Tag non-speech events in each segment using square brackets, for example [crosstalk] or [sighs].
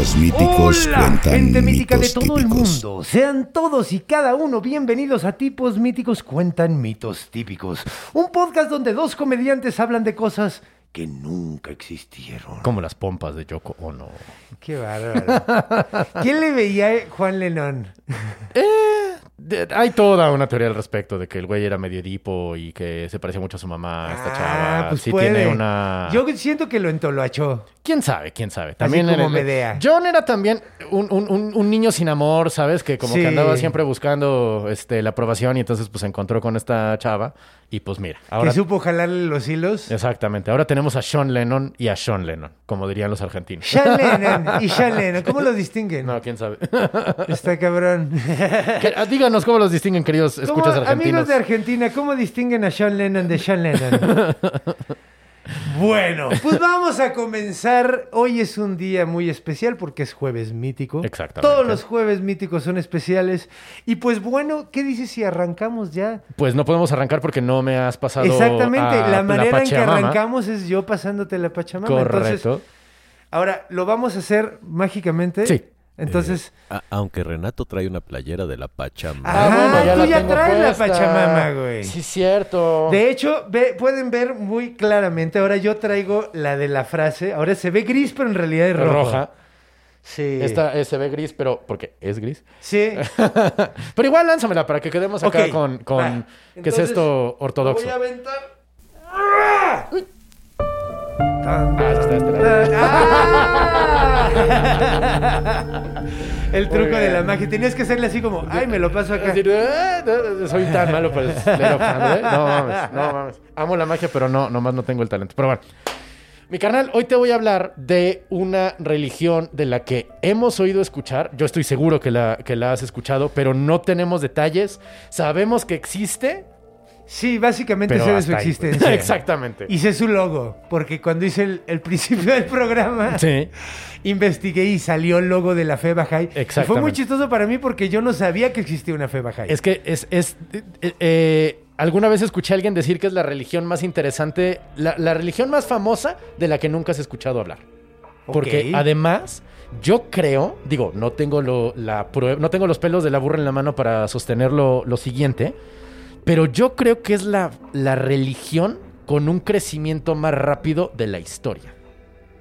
Míticos Hola, cuentan gente mítica de todo el típicos. mundo. Sean todos y cada uno bienvenidos a Tipos Míticos Cuentan Mitos Típicos. Un podcast donde dos comediantes hablan de cosas que nunca existieron. Como las pompas de Yoko Ono. Qué bárbaro. ¿Quién le veía a Juan Lenón? De- hay toda una teoría al respecto de que el güey era medio edipo y que se parecía mucho a su mamá, esta chava. pues sí puede. tiene una... Yo siento que lo entoloachó. ¿Quién sabe? ¿Quién sabe? También como era- Medea. John era también un, un- un- niño sin amor, ¿sabes? Que como Sí. que andaba siempre buscando este, la aprobación y entonces pues se encontró con esta chava y pues mira, ahora... Que supo jalarle los hilos. Exactamente, ahora tenemos a Sean Lennon y a Sean Lennon, como dirían los argentinos. Sean Lennon y Sean [laughs] Lennon. ¿Cómo los distinguen? No, quién sabe. Está cabrón. [laughs] Que- ah, Díganos cómo los distinguen, queridos ¿Cómo- escuchas argentinos. Amigos de Argentina, ¿cómo distinguen a Sean Lennon de Sean Lennon? [laughs] bueno, pues vamos a comenzar. Hoy es un día muy especial porque es jueves mítico. Exactamente. Todos los jueves míticos son especiales. Y pues bueno, ¿qué dices si arrancamos ya? Pues no podemos arrancar porque no me has pasado. Exactamente, a la manera en que arrancamos es yo pasándote la Pachamama. Correcto. Entonces, ahora, ¿lo vamos a hacer mágicamente? Sí. Entonces, A- aunque Renato trae una playera de la Pachamama. Ah, tú ya traes la. Pachamama, güey. Sí, cierto. De hecho, ve- pueden ver muy claramente. Ahora yo traigo la de la frase. Ahora se ve gris, pero en realidad es rojo. roja. Sí. Esta eh, se ve gris, pero porque es gris. Sí. [laughs] pero igual lánzamela para que quedemos acá con, con. ¿qué es esto ortodoxo? Voy a aventar. ¡Ah! El truco de la magia. Tenías que hacerle así como, ay, me lo paso acá. decir, "Eh, eh, soy tan malo [laughs] para el aeroplano, ¿eh? No mames, no mames. Amo la magia, pero no, nomás no tengo el talento. Pero bueno. Mi carnal, hoy te voy a hablar de una religión de la que hemos oído escuchar. Yo estoy seguro que la, que la has escuchado, pero no tenemos detalles. Sabemos que existe, Sí, básicamente pero su ahí, güey. existencia. [laughs] Exactamente. Y sé su logo, porque cuando hice el, el principio del programa, Sí. [laughs] investigué y salió el logo de la Fe Bahá'í. Y Fue muy Exactamente. chistoso para mí porque yo no sabía que existía una Fe Bahá'í. Es que es... es eh, eh, alguna vez escuché a alguien decir que es la religión más interesante, la, la religión más famosa de la que nunca has escuchado hablar. Porque Ok. además, yo creo, digo, no tengo lo, la no tengo los pelos de la burra en la mano para sostener lo, lo siguiente, pero yo creo que es la, la religión con un crecimiento más rápido de la historia.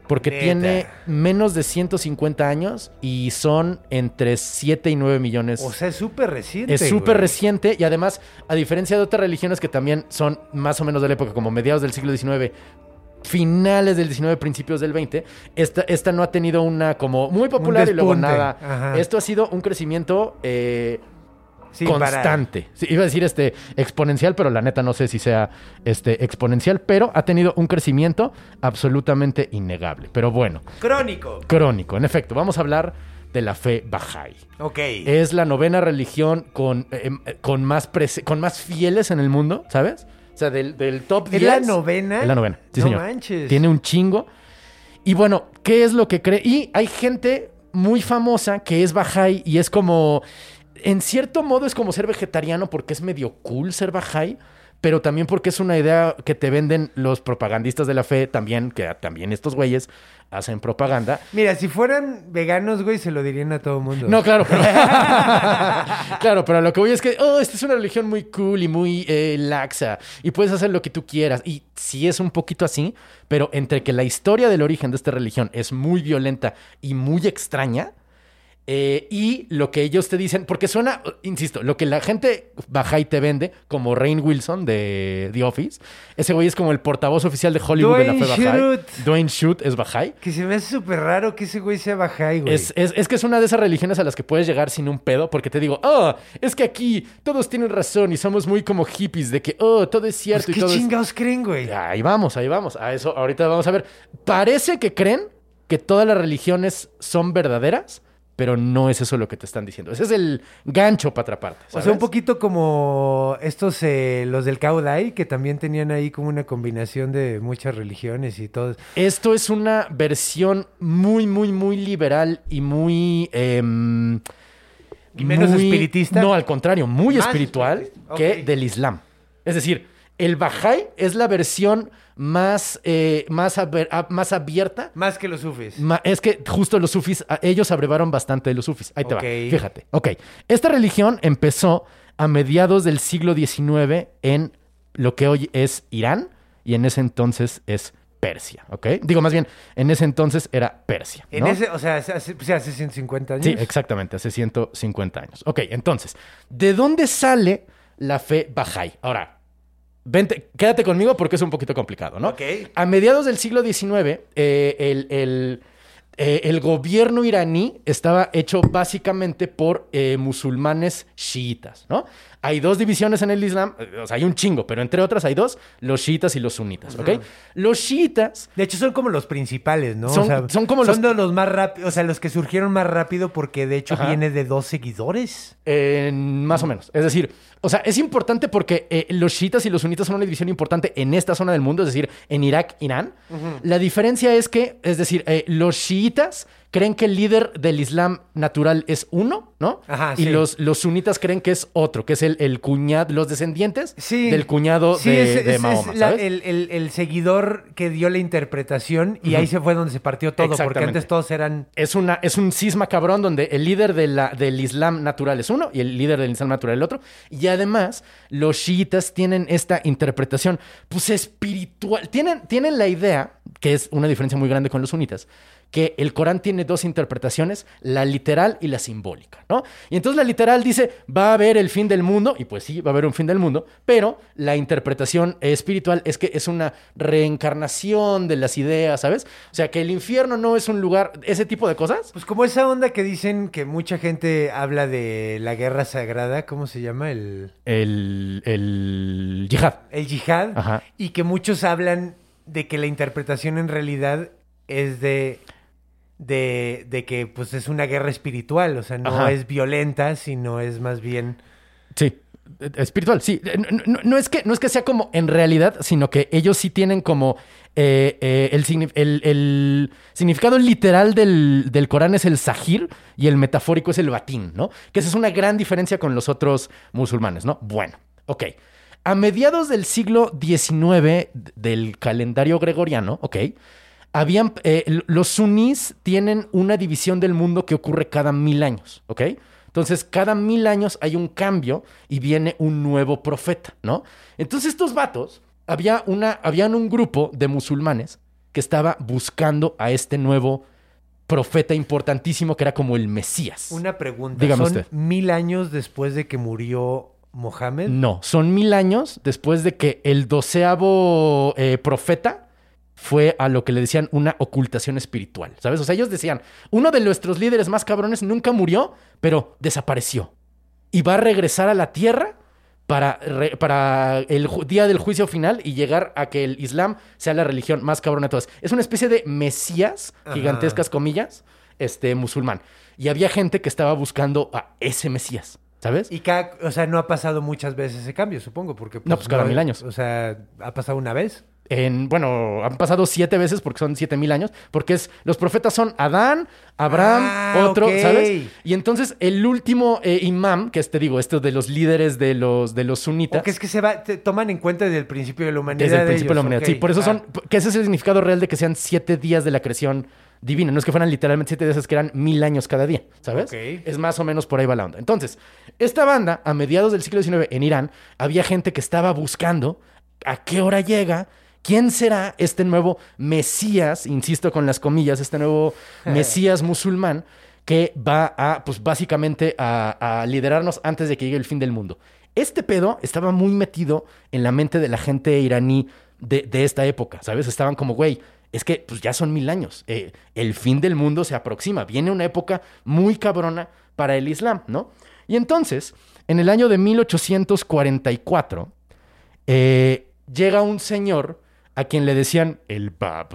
Porque Neta. tiene menos de 150 años y son entre 7 y 9 millones. O sea, es súper reciente. es súper reciente y además, a diferencia de otras religiones que también son más o menos de la época, como mediados del siglo XIX, finales del 19, principios del 20, esta, esta no ha tenido una como muy popular y luego nada. Ajá. Esto ha sido un crecimiento eh, Sin constante. Sí, iba a decir este exponencial, pero la neta no sé si sea este exponencial, pero ha tenido un crecimiento absolutamente innegable. Pero bueno, Crónico. crónico. En efecto, vamos a hablar de la fe Bahá'í. Ok. Es la novena religión con, eh, eh, con, más con más fieles en el mundo, ¿sabes? O sea, del, del top 10. ¿Es la novena? Es la novena, sí, no señor. manches. Tiene un chingo. Y bueno, ¿qué es lo que cree? Y hay gente muy famosa que es Bahá'í y es como... En cierto modo es como ser vegetariano porque es medio cool ser Bahá'í. pero también porque es una idea que te venden los propagandistas de la fe también, que también estos güeyes hacen propaganda. Mira, si fueran veganos, güey, se lo dirían a todo mundo. No, claro, pero... [laughs] claro, pero lo que voy es que, oh, esta es una religión muy cool y muy eh, laxa y puedes hacer lo que tú quieras. Y sí es un poquito así, pero entre que la historia del origen de esta religión es muy violenta y muy extraña, eh, y lo que ellos te dicen, porque suena, insisto, lo que la gente baja y te vende, como Rain Wilson de The Office, ese güey es como el portavoz oficial de Hollywood de la fe Bahá'í. Dwayne Shute es Bahá'í. Que se me hace súper raro que ese güey sea Bahá'í, güey. Es, es- es que es una de esas religiones a las que puedes llegar sin un pedo, porque te digo, oh, es que aquí todos tienen razón y somos muy como hippies de que, oh, todo es Pues, cierto y ¿Qué todo es... chingados creen, güey? Ahí vamos, ahí vamos. A eso ahorita vamos a ver. Parece que creen que todas las religiones son verdaderas, pero no es eso lo que te están diciendo. Ese es el gancho para atraparte. O ¿sabes? sea, un poquito como estos, eh, los del Caudai, que también tenían ahí como una combinación de muchas religiones y todo. Esto es una versión muy, muy, muy liberal y muy... em, ¿Y menos espiritista? No, al contrario, muy Más espiritual que del Islam. Es decir, el Bahá'í es la versión más, eh, más, más abierta Más que los sufis. Es que justo los sufis, ellos abrevaron bastante de los sufis. Ahí te Ok. va. Fíjate. Ok. Esta religión empezó a mediados del siglo XIX en lo que hoy es Irán y en ese entonces es Persia. ¿Ok? Digo, más bien, en ese entonces era Persia. En ese, o sea, hace, hace- pues, hace 150 años. Sí, exactamente, hace 150 años. Ok, entonces, ¿de dónde sale la fe Bahá'í? Ahora, vente, quédate conmigo porque es un poquito complicado, ¿no? Ok. A mediados del siglo XIX, eh, el, el, eh, el gobierno iraní estaba hecho básicamente por eh, musulmanes chiitas, ¿no? Hay dos divisiones en el Islam, o sea, hay un chingo, pero entre otras hay dos, los chiitas y los sunitas, ¿ok? Los chiitas De hecho, son como los principales, ¿no? Son- son como son los- de los más rápidos, o sea, los que surgieron más rápido porque de hecho Ajá. viene de dos seguidores. Eh, más o menos. Es decir, o sea, es importante porque eh, los chiitas y los sunitas son una división importante en esta zona del mundo, es decir, en Irak, Irán. La diferencia es que, es decir, eh, los chiitas creen que el líder del Islam natural es uno, ¿no? Ajá, y los, los sunitas creen que es otro, que es el, el cuñado, los descendientes Sí. del cuñado Sí, de, es, de es- es Mahoma, el, el- el seguidor que dio la interpretación y ahí se fue donde se partió todo, porque antes todos eran... es, una, es un cisma cabrón donde el líder de la, del Islam natural es uno y el líder del Islam natural el otro. Y además, los chiitas tienen esta interpretación, pues espiritual. Tienen, tienen la idea, que es una diferencia muy grande con los sunitas, que el Corán tiene dos interpretaciones, la literal y la simbólica, ¿no? Y entonces la literal dice, va a haber el fin del mundo, y pues sí, va a haber un fin del mundo, pero la interpretación espiritual es que es una reencarnación de las ideas, ¿sabes? O sea, que el infierno no es un lugar, ese tipo de cosas. Pues como esa onda que dicen que mucha gente habla de la guerra sagrada, ¿cómo se llama? El, El, el yihad. el yihad. Ajá. Y que muchos hablan de que la interpretación en realidad es de... De, de que pues es una guerra espiritual, o sea, no Ajá. es violenta, sino es más bien... Sí. Espiritual, sí. No, no- no es que, no es que sea como en realidad, sino que ellos sí tienen como eh, eh, el- el significado literal del, del Corán es el sahir y el metafórico es el batín, ¿no? Que esa es una gran diferencia con los otros musulmanes, ¿no? Bueno, ok. A mediados del siglo XIX del calendario gregoriano, ok, habían, eh, los sunís tienen una división del mundo que ocurre cada mil años, ¿ok? Entonces, cada mil años hay un cambio y viene un nuevo profeta, ¿no? Entonces, estos vatos, había una, habían un grupo de musulmanes que estaba buscando a este nuevo profeta importantísimo que era como el Mesías. Una pregunta. Dígame ¿Son usted. mil años después de que murió Mohammed? No, son mil años después de que el doceavo eh, profeta fue a lo que le decían una ocultación espiritual, ¿sabes? O sea, ellos decían, uno de nuestros líderes más cabrones nunca murió, pero desapareció. Y va a regresar a la tierra para, re- para el día del juicio final y llegar a que el Islam sea la religión más cabrona de todas. Es una especie de mesías, Ajá. gigantescas comillas, este, musulmán. Y había gente que estaba buscando a ese mesías, ¿sabes? Y cada, o sea, no ha pasado muchas veces ese cambio, supongo, porque... No, pues cada mil años. O sea, ¿ha pasado una vez? En, bueno, han pasado siete veces porque son siete mil años, porque es, los profetas son Adán, Abraham, Ah, otro. ¿sabes? Y entonces el último eh, imam, que es, te digo, esto de los líderes de los, de los sunitas. Que es que se va, te toman en cuenta desde el principio de la humanidad. Desde el principio de la humanidad. Sí, por eso Ah. son. Que ese es el significado real de que sean siete días de la creación divina. No es que fueran literalmente siete días, es que eran mil años cada día, ¿sabes? Es más o menos por ahí va la onda. Entonces, esta banda, a mediados del siglo XIX en Irán, había gente que estaba buscando a qué hora llega. ¿Quién será este nuevo Mesías, insisto con las comillas, este nuevo Mesías musulmán que va a, pues básicamente a, a liderarnos antes de que llegue el fin del mundo? Este pedo estaba muy metido en la mente de la gente iraní de, de esta época, ¿sabes? Estaban como, güey, es que pues ya son mil años, eh, el fin del mundo se aproxima, viene una época muy cabrona para el Islam, ¿no? Y entonces, en el año de 1844, eh, llega un señor a quien le decían el Bab,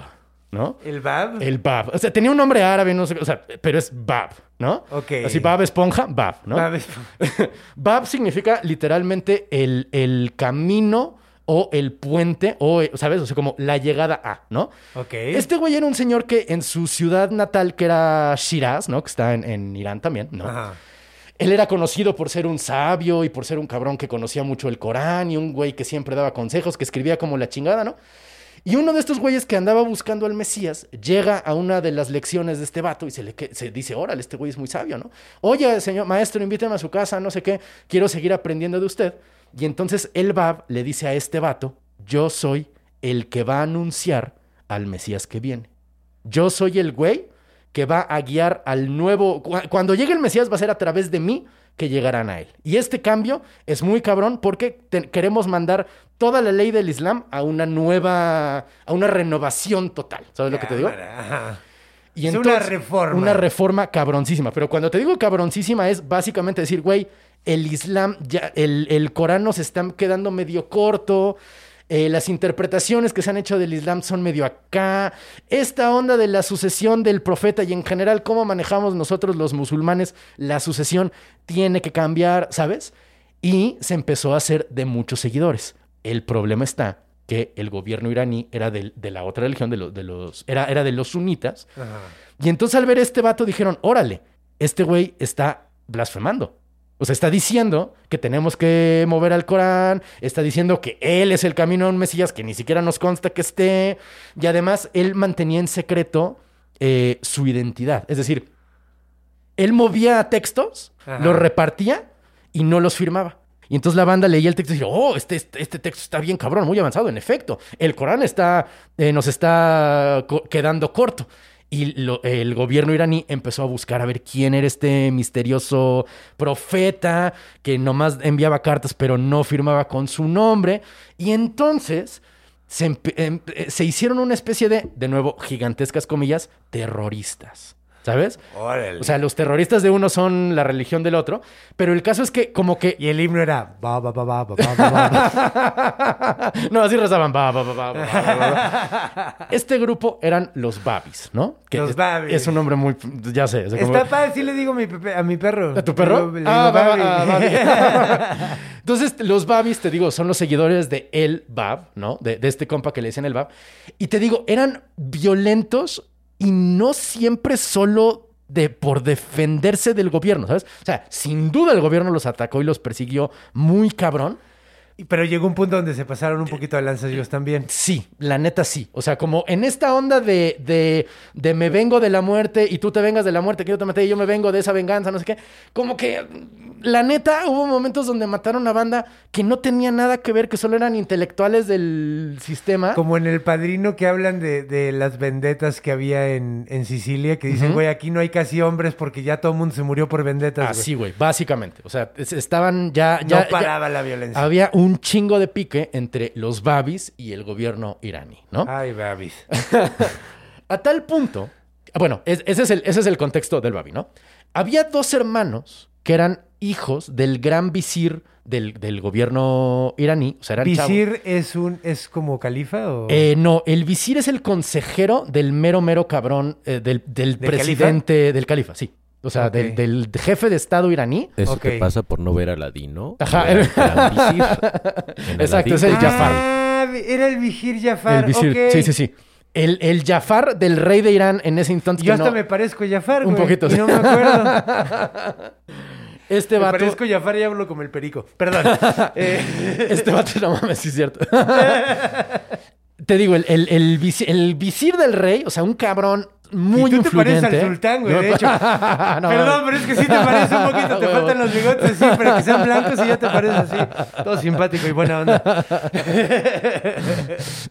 ¿no? ¿El Bab? El Bab. O sea, tenía un nombre árabe, no sé, o sea, pero es Bab, ¿no? Ok. Así Bab esponja, Bab, ¿no? Bab es- [laughs] Bab significa literalmente el, el camino o el puente, o, ¿sabes? O sea, como la llegada a, ¿no? Ok. Este güey era un señor que en su ciudad natal, que era Shiraz, ¿no? Que está en, en Irán también, ¿no? Ajá. Él era conocido por ser un sabio y por ser un cabrón que conocía mucho el Corán y un güey que siempre daba consejos, que escribía como la chingada, ¿no? Y uno de estos güeyes que andaba buscando al Mesías llega a una de las lecciones de este vato y se le se dice, órale, este güey es muy sabio, ¿no? Oye, señor maestro, invíteme a su casa, no sé qué, quiero seguir aprendiendo de usted. Y entonces el Bab le dice a este vato, yo soy el que va a anunciar al Mesías que viene. Yo soy el güey que va a guiar al nuevo... cu- Cuando llegue el Mesías va a ser a través de mí que llegarán a él. Y este cambio es muy cabrón porque te- queremos mandar toda la ley del Islam a una nueva... a una renovación total. ¿Sabes lo que te digo? Y Es una reforma. Una reforma cabroncísima. Pero cuando te digo cabroncísima es básicamente decir, güey, el Islam, ya, el, el Corán nos está quedando medio corto. Eh, las interpretaciones que se han hecho del Islam son medio acá. Esta onda de la sucesión del profeta y en general cómo manejamos nosotros los musulmanes la sucesión tiene que cambiar, ¿sabes? Y se empezó a hacer de muchos seguidores. El problema está que el gobierno iraní era de, la otra religión, de, los de los, era, era de los sunitas. Y entonces al ver este vato dijeron, órale, este güey está blasfemando. O sea, está diciendo que tenemos que mover al Corán, está diciendo que él es el camino a un Mesías que ni siquiera nos consta que esté. Y además él mantenía en secreto eh, su identidad. Es decir, él movía textos, Ajá. los repartía y no los firmaba. Y entonces la banda leía el texto y decía, oh, este, este, este texto está bien cabrón, muy avanzado, en efecto. El Corán está, eh, nos está co- quedando corto. Y lo- el gobierno iraní empezó a buscar a ver quién era este misterioso profeta que nomás enviaba cartas pero no firmaba con su nombre. Y entonces se, em- eh, se hicieron una especie de, de nuevo, gigantescas comillas, terroristas. ¿Sabes? Órale. O sea, los terroristas de uno son la religión del otro, pero el caso es que como que... y el himno era... Ba, ba, ba, no, así rezaban. Ba, ba, ba, ba, ba, ba, ba, ba. Este grupo eran los Babis, ¿no? Que Los es- Babis. Es un nombre muy... Ya sé. como- Está padre, sí le digo a mi, pepe- a mi perro. ¿A tu perro? Le- le Ah, Babi. ah. Entonces, los Babis, te digo, son los seguidores de El Bab, ¿no? De, de este compa que le decían El Bab. Y te digo, eran violentos y no siempre solo de por defenderse del gobierno, ¿sabes? O sea, sin duda el gobierno los atacó y los persiguió muy cabrón. Pero llegó un punto donde se pasaron un poquito de lanzas ellos también. Sí, la neta sí. O sea, como en esta onda de, de, de me vengo de la muerte y tú te vengas de la muerte que yo te maté y yo me vengo de esa venganza, no sé qué. Como que, la neta, hubo momentos donde mataron a banda que no tenía nada que ver, que solo eran intelectuales del sistema. Como en El Padrino que hablan de, de las vendetas que había en, en Sicilia, que dicen, güey, aquí no hay casi hombres porque ya todo el mundo se murió por vendetas. güey". Así, güey, básicamente. O sea, es- estaban ya... ya no paraba ya- la violencia. Había un chingo de pique entre los babis y el gobierno iraní, ¿no? Ay, babis. [laughs] A tal punto, bueno, es- ese, es el, ese es el contexto del Babi, ¿no? Había dos hermanos que eran hijos del gran visir del, del gobierno iraní, o sea, eran chavos. ¿Visir es un es como califa o...? Eh, no, el visir es el consejero del mero, mero cabrón, eh, del, del ¿Del presidente, del califa, sí. O sea, del, del jefe de Estado iraní. Eso Ok. te pasa por no ver a Aladino. Ajá. Ver al [laughs] Exacto, es el Jafar. Ah, era el Vigir Jafar. el visir. ok. Sí, sí, sí. El, el Jafar del rey de Irán en ese instante. Yo que hasta no- me parezco Jafar, Un poquito, y sí. no me acuerdo. [laughs] Este me vato. parezco Jafar y hablo como el perico. Perdón. [laughs] Eh, Este vato, no mames, sí es cierto. [laughs] Te digo, el, el, el, visi- el visir del rey, o sea, un cabrón muy y tú te pareces al sultán, güey, de me- hecho. [laughs] No, Perdón, pero es que sí te parece un poquito. Te faltan los bigotes así para que sean blancos y ya te pareces así. Todo simpático y buena onda.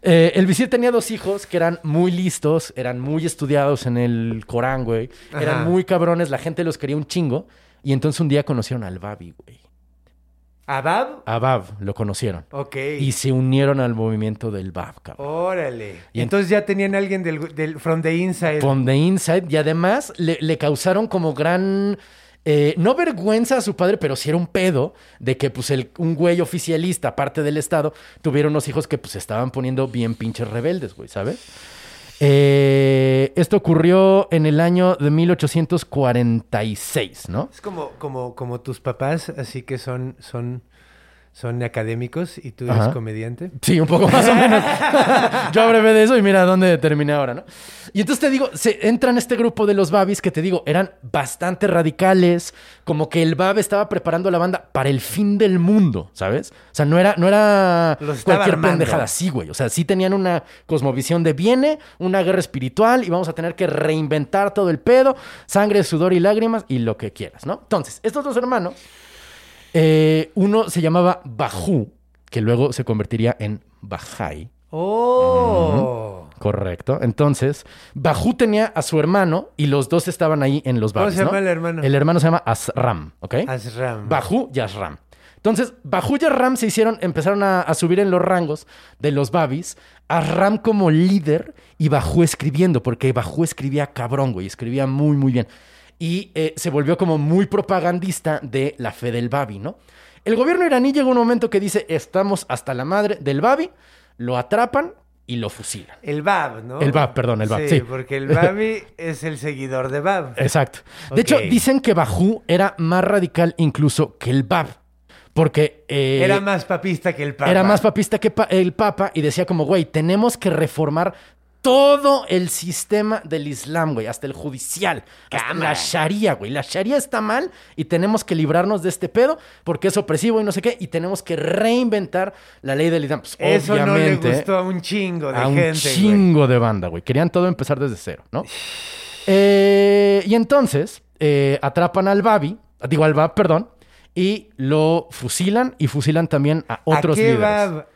Eh, el visir tenía dos hijos que eran muy listos, eran muy estudiados en el Corán, güey. Ajá. Eran muy cabrones, la gente los quería un chingo. Y entonces un día conocieron al Babi, güey. ¿Abab? A Bab lo conocieron. Ok. Y se unieron al movimiento del Bab, cabrón. Órale. Y entonces ya tenían a alguien del, del From the Inside. From the inside. Y además le, le causaron como gran. eh, no vergüenza a su padre, pero sí era un pedo de que pues el, un güey oficialista, aparte del Estado, tuviera unos hijos que pues estaban poniendo bien pinches rebeldes, güey, ¿sabes? Eh, esto ocurrió en el año de 1846, ¿no? Es como, como, como tus papás, así que son, son, son académicos y tú eres Ajá. comediante. Sí, un poco más o menos. [laughs] Yo abrevé de eso y mira dónde terminé ahora, ¿no? Y entonces te digo, se entran este grupo de los Babis que te digo, eran bastante radicales, como que el Bab estaba preparando a la banda para el fin del mundo, ¿sabes? O sea, no era, no era cualquier armando. pendejada, sí, güey. O sea, sí tenían una cosmovisión de viene, una guerra espiritual y vamos a tener que reinventar todo el pedo, sangre, sudor y lágrimas y lo que quieras, ¿no? Entonces, estos dos hermanos, eh, uno se llamaba Bajú, que luego se convertiría en Bajai. ¡Oh! Correcto. Entonces, Bajú tenía a su hermano y los dos estaban ahí en los ¿Cómo Babis, se llama ¿no? el hermano? El hermano se llama Asram, ¿ok? Asram. Bajú y Asram. Entonces, Bajú y Asram se hicieron, empezaron a, a subir en los rangos de los Babis. Asram como líder y Bajú escribiendo, porque Bajú escribía cabrón, güey, escribía muy, muy bien. Y eh, se volvió como muy propagandista de la fe del Babi, ¿no? El gobierno iraní llegó a un momento que dice, estamos hasta la madre del Babi, lo atrapan y lo fusilan. El Bab, ¿no? El Bab, perdón, el Bab, sí. porque el Babi [laughs] es el seguidor de Bab. Exacto. De hecho, dicen que Bajú era más radical incluso que el Bab. Porque eh, Era más papista que el Papa. era más papista que pa- el Papa y decía como, güey, tenemos que reformar todo el sistema del Islam, güey, hasta el judicial, hasta la Sharia, güey. La Sharia está mal y tenemos que librarnos de este pedo porque es opresivo y no sé qué y tenemos que reinventar la ley del Islam. Pues, Eso no le obviamente, gustó a un chingo de a un gente. güey. chingo de banda, güey. Querían todo empezar desde cero, ¿no? [sighs] Eh, y entonces eh, atrapan al Babi, digo al Bab, perdón, y lo fusilan y fusilan también a otros ¿A qué líderes. Bab?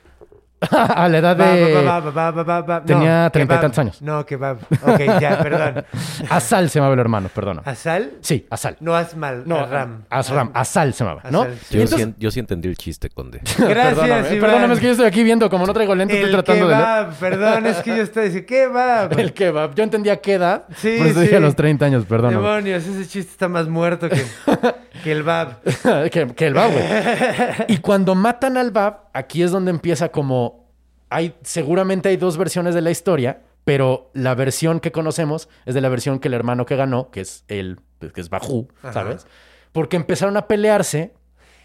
[laughs] a la edad de. Tenía No, treinta y kebab. tantos años. No, que Bab. Ok, ya, [laughs] perdón. Asal se llamaba el hermano, perdona. ¿Asal? Sí, Asal. No, Asmal. No, Asram. Asram, Asal se llamaba, ¿no? Yo, Entonces- sí, yo sí entendí el chiste, Conde. [laughs] Gracias, Perdóname, Iván. perdóname, es que yo estoy aquí viendo, como no traigo lentes, estoy El tratando de kebab, perdón, es que yo estoy diciendo, ¿qué va? El kebab. Yo entendía qué edad. Sí, por eso sí. dije a los 30 años, perdóname. Demonios, ese chiste está más muerto que, que el Bab. que, que el Bab, güey. Y cuando matan al Bab, aquí es donde empieza como. Hay, seguramente hay dos versiones de la historia, pero la versión que conocemos es de la versión que el hermano que ganó, que es el, que es Bajú, ¿sabes? Porque empezaron a pelearse Se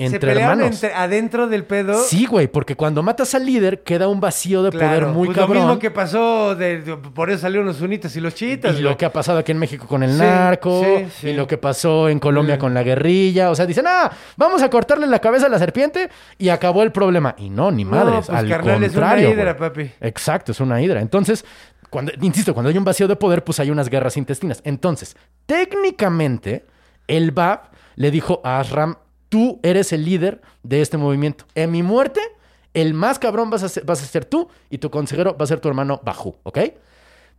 entre pelearon hermanos. entre- adentro del pedo. Sí, güey, porque cuando matas al líder queda un vacío de Claro, poder muy pues cabrón. Lo mismo que pasó, de, de- por eso salieron los sunitas y los chiitas. Y lo que ha pasado aquí en México con el Sí, narco, sí, sí. y lo que pasó en Colombia Mm. con la guerrilla. O sea, dicen, ah, vamos a cortarle la cabeza a la serpiente y acabó el problema. Y no, ni No, madres. pues, al carnal, es una hidra, papi. Exacto, es una hidra. Entonces, cuando, insisto, cuando hay un vacío de poder, pues hay unas guerras intestinas. Entonces, técnicamente, el Bab le dijo a Asram, tú eres el líder de este movimiento. En mi muerte, el más cabrón vas a ser, vas a ser tú y tu consejero va a ser tu hermano Bajú, ¿ok?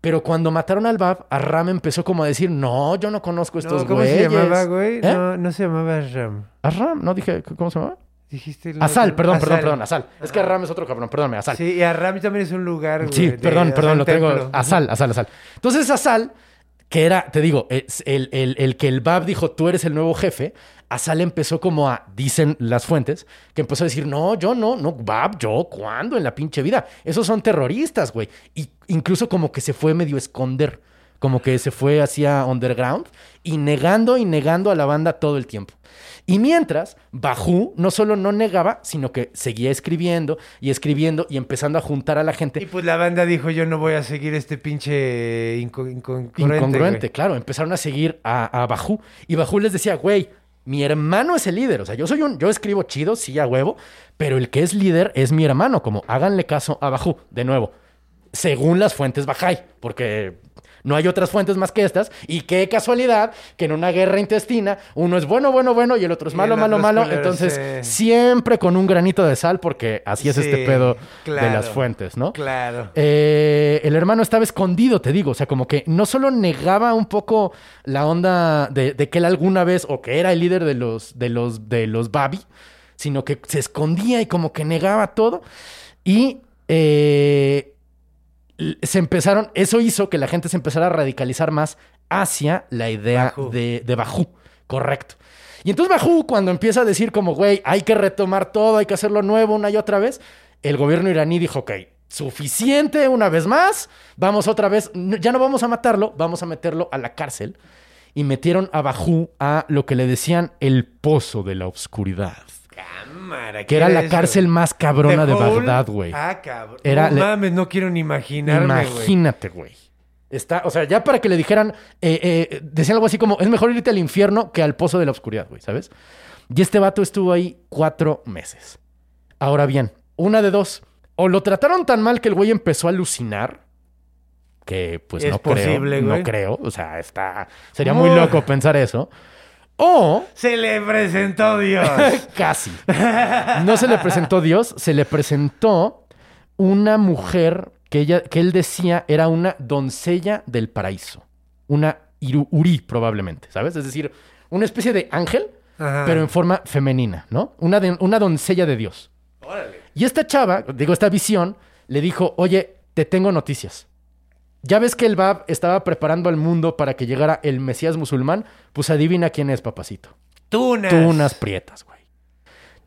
Pero cuando mataron al Bab, Asram empezó como a decir, no, yo no conozco estos No, ¿Cómo güeyes. se llamaba, güey? ¿Eh? No, no se llamaba Ram. Asram, no dije, ¿cómo se llama? Dijiste Asal, perdón, perdón, Asal. perdón, Asal. Es que Asram es otro cabrón, perdóname, Asal. Sí, y Arram también es un lugar, güey. Sí, perdón, perdón, lo tengo. Asal, Asal, Asal. Entonces, Asal, que era, te digo, el, el- el que el Bab dijo, tú eres el nuevo jefe, Asal empezó como a, dicen las fuentes, que empezó a decir, no, yo no, no, Bab, yo, ¿cuándo? En la pinche vida. Esos son terroristas, güey. Y incluso como que se fue medio a esconder. como que se fue hacia underground y negando y negando a la banda todo el tiempo. Y mientras, Bajú no solo no negaba, sino que seguía escribiendo y escribiendo y empezando a juntar a la gente. Y pues la banda dijo, yo no voy a seguir este pinche inco- incongruente. incongruente, güey". claro. Empezaron a seguir a, a Bajú. Y Bajú les decía, güey, mi hermano es el líder. O sea, yo soy un, yo escribo chido, sí, a huevo, pero el que es líder es mi hermano. Como háganle caso a Bajú. De nuevo, según las fuentes Bajay, porque no hay otras fuentes más que estas. Y qué casualidad que en una guerra intestina uno es bueno, bueno, bueno y el otro es malo, malo, malo. Entonces, siempre con un granito de sal, porque así es este pedo de las fuentes, ¿no? Claro. Eh, el hermano estaba escondido, te digo. O sea, como que no solo negaba un poco la onda de, de que él alguna vez, o que era el líder de los, de los, de los Babi, sino que se escondía y como que negaba todo. Y eh, se empezaron, eso hizo que la gente se empezara a radicalizar más hacia la idea Bajú. de, de Bajú. Correcto. Y entonces Bajú, cuando empieza a decir como, güey, hay que retomar todo, hay que hacerlo nuevo una y otra vez, el gobierno iraní dijo, ok, suficiente una vez más, vamos otra vez, ya no vamos a matarlo, vamos a meterlo a la cárcel. Y metieron a Bajú a lo que le decían el pozo de la oscuridad. Cámara, Que era ¿qué la cárcel más cabrona ¿The de? Bagdad, güey. Ah, cabrón. Era- no le- mames, no quiero ni imaginarme, güey. Imagínate, güey. Está, o sea, ya para que le dijeran, eh, eh, decían algo así como, es mejor irte al infierno que al pozo de la oscuridad, güey, ¿sabes? Y este vato estuvo ahí cuatro meses. Ahora bien, una de dos. O lo trataron tan mal que el güey empezó a alucinar, que pues Es no posible, creo, güey. no creo, o sea, está, sería Muy- loco pensar eso. O Se le presentó Dios. [laughs] Casi. No se le presentó Dios, se le presentó una mujer que, ella, que él decía era una doncella del paraíso. Una Uri, probablemente, ¿sabes? Es decir, una especie de ángel, Ajá. pero en forma femenina, ¿no? Una, de- una doncella de Dios. Y esta chava, digo, esta visión, le dijo, oye, te tengo noticias. Ya ves que el Bab estaba preparando al mundo para que llegara el Mesías musulmán, pues adivina quién es, papacito. Tunas. Tunas prietas, güey.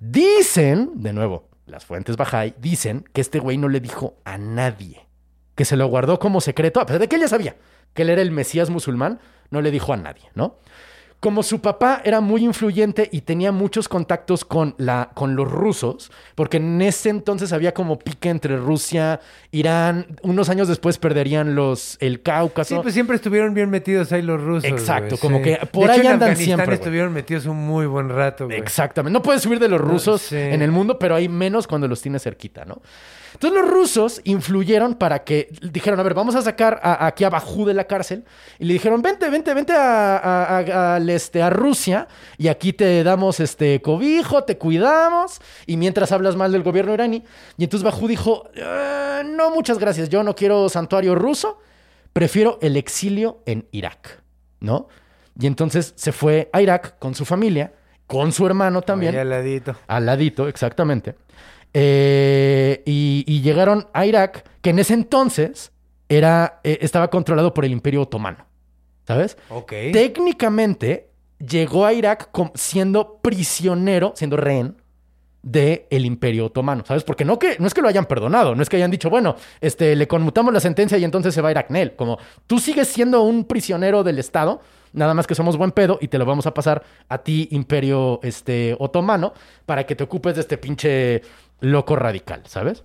Dicen, de nuevo, las fuentes Bajay dicen que este güey no le dijo a nadie. Que se lo guardó como secreto, a pesar de que ella sabía que él era el Mesías musulmán, no le dijo a nadie, ¿no? Como su papá era muy influyente y tenía muchos contactos con, la, con los rusos, porque en ese entonces había como pique entre Rusia, Irán, unos años después perderían los, el Cáucaso. Sí, pues siempre estuvieron bien metidos ahí los rusos. Exacto, güey, como sí. que por De ahí hecho, en andan Afganistán siempre, güey. estuvieron metidos un muy buen rato, güey. Exactamente. No puedes subir de los rusos sí. en el mundo, pero hay menos cuando los tienes cerquita, ¿no? Entonces los rusos influyeron para que dijeron, a ver, vamos a sacar a- aquí a Bajú de la cárcel. Y le dijeron, vente, vente, vente a, a- a- al, este, a Rusia y aquí te damos este cobijo, te cuidamos. Y mientras hablas mal del gobierno iraní. Y entonces Bajú dijo, "Eh, no, muchas gracias, yo no quiero santuario ruso, prefiero el exilio en Irak, ¿no? Y entonces se fue a Irak con su familia, con su hermano también. Ahí al ladito. Al ladito, exactamente. Eh, y, y llegaron a Irak, que en ese entonces era, eh, estaba controlado por el Imperio Otomano. ¿Sabes? Ok. Técnicamente llegó a Irak siendo prisionero, siendo rehén del Imperio Otomano, ¿sabes? Porque no, que, no es que lo hayan perdonado, no es que hayan dicho, bueno, este, le conmutamos la sentencia y entonces se va a Irak. Nel, como tú sigues siendo un prisionero del Estado, nada más que somos buen pedo y te lo vamos a pasar a ti, Imperio este, Otomano, para que te ocupes de este pinche loco radical, ¿sabes?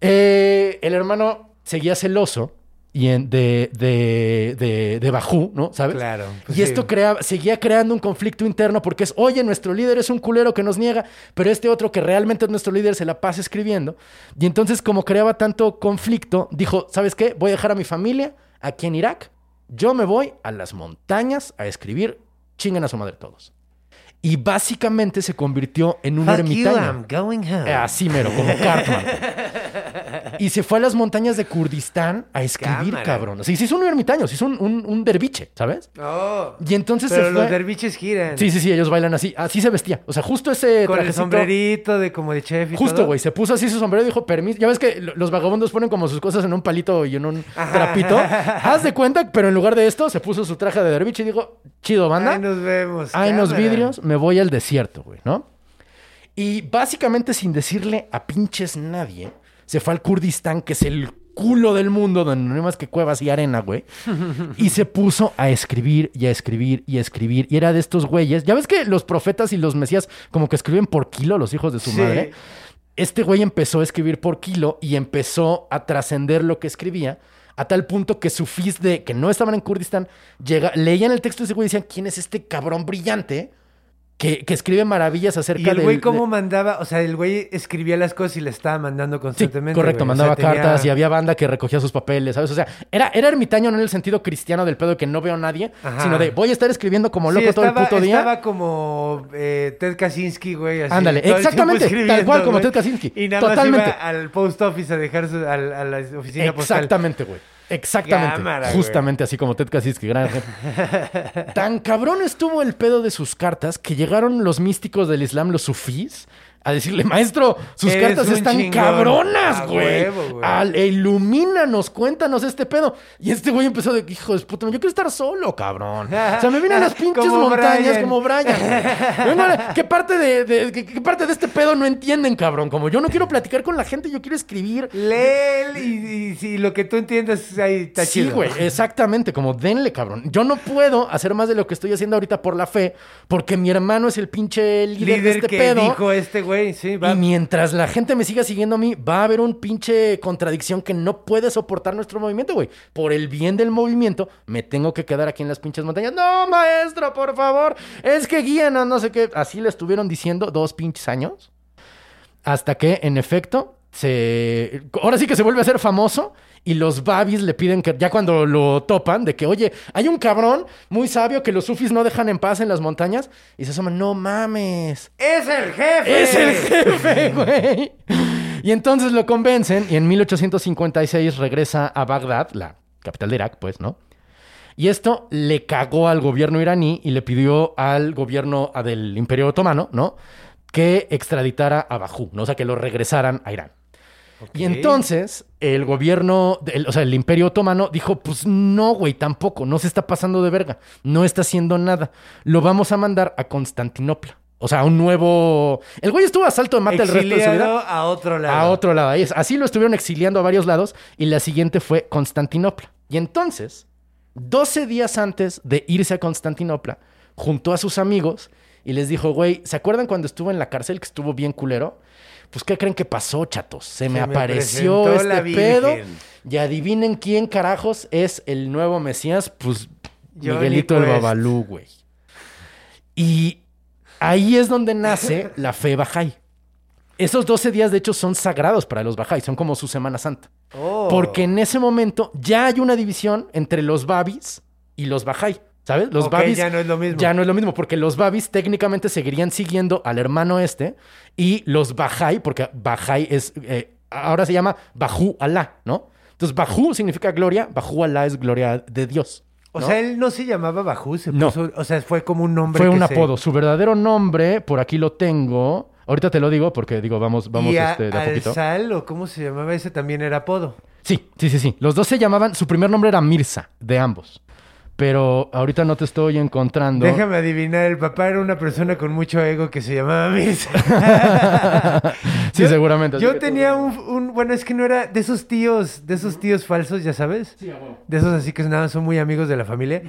Eh, el hermano seguía celoso y en- de, de, de, de Bajú, ¿no? ¿Sabes? Claro, pues y sí. esto crea- seguía creando un conflicto interno porque es, oye, nuestro líder es un culero que nos niega, pero este otro que realmente es nuestro líder se la pasa escribiendo. Y entonces, como creaba tanto conflicto, dijo, ¿sabes qué? Voy a dejar a mi familia aquí en Irak. Yo me voy a las montañas a escribir, chinguen a su madre todos. Y básicamente se convirtió en un Fuck you, ermitaño. I'm going home. Así mero, como Cartman. [laughs] y se fue a las montañas de Kurdistán a escribir, Cámara. cabrón. O sea, se hizo un ermitaño, se hizo un, un, un derviche, ¿sabes? Oh, Y entonces pero se fue... los derviches giran. Sí, sí, sí, ellos bailan así. Así se vestía. O sea, justo ese Con el sombrerito de como de chef y Justo, güey. Se puso así su sombrero y dijo, permiso. Ya ves que lo- los vagabundos ponen como sus cosas en un palito y en un trapito. [laughs] Haz de cuenta, pero en lugar de esto, se puso su traje de derviche y dijo, chido, banda. Ahí nos vemos. Unos cámara. vidrios, me voy al desierto, güey, ¿no? Y básicamente sin decirle a pinches nadie, se fue al Kurdistán, que es el culo del mundo, donde no hay más que cuevas y arena, güey. Y se puso a escribir y a escribir y a escribir. Y era de estos güeyes. Ya ves que los profetas y los mesías como que escriben por kilo, los hijos de su Sí. madre. Este güey empezó a escribir por kilo y empezó a trascender lo que escribía. A tal punto que sufís de que no estaban en Kurdistán, llega, leían el texto de ese güey y decían, ¿quién es este cabrón brillante que, que escribe maravillas acerca Y el del- güey de- cómo mandaba, o sea, el güey escribía las cosas y le estaba mandando Sí, constantemente. correcto, güey. O sea, mandaba tenía- cartas y había banda que recogía sus papeles, ¿sabes? O sea, era, era ermitaño no en el sentido cristiano del pedo de que no veo a nadie, Ajá. sino de voy a estar escribiendo como Sí, loco todo el puto día. Estaba como eh, Ted Kaczynski, güey. así, Ándale, exactamente, tal cual como güey. Ted Kaczynski, Y nada totalmente. más iba al post office a dejar su, al- a, la oficina postal. Exactamente, güey. Exactamente. Cámara, Justamente así como Ted Kaczynski, gran. [laughs] Tan cabrón estuvo el pedo de sus cartas que llegaron los místicos del Islam, los sufís, a decirle, maestro, sus Eres cartas están chingón". cabronas, güey. ilumínanos, cuéntanos este pedo. Y este güey empezó de, hijo de puta, yo quiero estar solo, cabrón. O sea, me vienen las [laughs] pinches Como montañas Brian. como Brian. ¿Qué parte de, de- qué, qué parte de este pedo no entienden, cabrón? Como yo no quiero platicar con la gente, yo quiero escribir. Lee y, y si lo que tú entiendas ahí está sí, chido. güey, exactamente, como denle, cabrón. Yo no puedo hacer más de lo que estoy haciendo ahorita por la fe, porque mi hermano es el pinche líder, de este que pedo. dijo este güey, sí, va. Y mientras la gente me siga siguiendo a mí, va a haber un pinche contradicción que no puede soportar nuestro movimiento, güey. Por el bien del movimiento, me tengo que quedar aquí en las pinches montañas. No, maestro, por favor. Es que guíanos, no sé qué. Así le estuvieron diciendo dos pinches años. Hasta que, en efecto, se. Ahora sí que se vuelve a ser famoso. Y los babis le piden que, ya cuando lo topan, de que, oye, hay un cabrón muy sabio que los sufis no dejan en paz en las montañas. Y se asoman, no mames. ¡Es el jefe! Es el jefe, güey. Y entonces lo convencen y en 1856 regresa a Bagdad, la capital de Irak, pues, ¿no? Y esto le cagó al gobierno iraní y le pidió al gobierno del Imperio Otomano, ¿no? Que extraditara a Bajú, ¿no? O sea, que lo regresaran a Irán. Y entonces el gobierno, o sea, el Imperio Otomano dijo, pues no, güey, tampoco, no se está pasando de verga, no está haciendo nada. Lo vamos a mandar a Constantinopla. O sea, a un nuevo... El güey estuvo a salto de mate el resto de su vida. a otro lado. A otro lado. Así lo estuvieron exiliando a varios lados y la siguiente fue Constantinopla. Y entonces, 12 días antes de irse a Constantinopla, juntó a sus amigos y les dijo, güey, ¿se acuerdan cuando estuvo en la cárcel que estuvo bien culero? Pues, ¿qué creen que pasó, chatos? Se, me Se me apareció este pedo. Y adivinen quién carajos es el nuevo Mesías. Pues, Miguelito el. Babalú, güey. Y ahí es donde nace [laughs] la fe Bajay. Esos 12 días, de hecho, son sagrados para los Bajay, son como su Semana Santa. Oh. Porque en ese momento ya hay una división entre los Babis y los Bajay. ¿Sabes? Los Babis ya no es lo mismo. Ya no es lo mismo, porque los Babis técnicamente seguirían siguiendo al hermano este y los Bajay, porque Bajay es. eh, ahora se llama Bajú Alá, ¿no? Entonces, Bajú significa gloria, Bajú Alá es gloria de Dios. O ¿no? sea, él no se llamaba Bajú, se No. puso- o sea, fue como un nombre. Fue que un se- apodo. Su verdadero nombre, por aquí lo tengo. Ahorita te lo digo porque digo, vamos, vamos y a, este, de a poquito. Alzal, o cómo se llamaba ese, también era apodo. Sí, sí, sí, sí. Los dos se llamaban, su primer nombre era Mirza, de ambos. Pero ahorita no te estoy encontrando. Déjame adivinar, el papá era una persona con mucho ego que se llamaba Mirza. [laughs] sí, Yo- seguramente. Yo tenía un, un- bueno, es que no era de esos tíos, de esos tíos falsos, ya sabes. De esos así que nada, son muy amigos de la familia.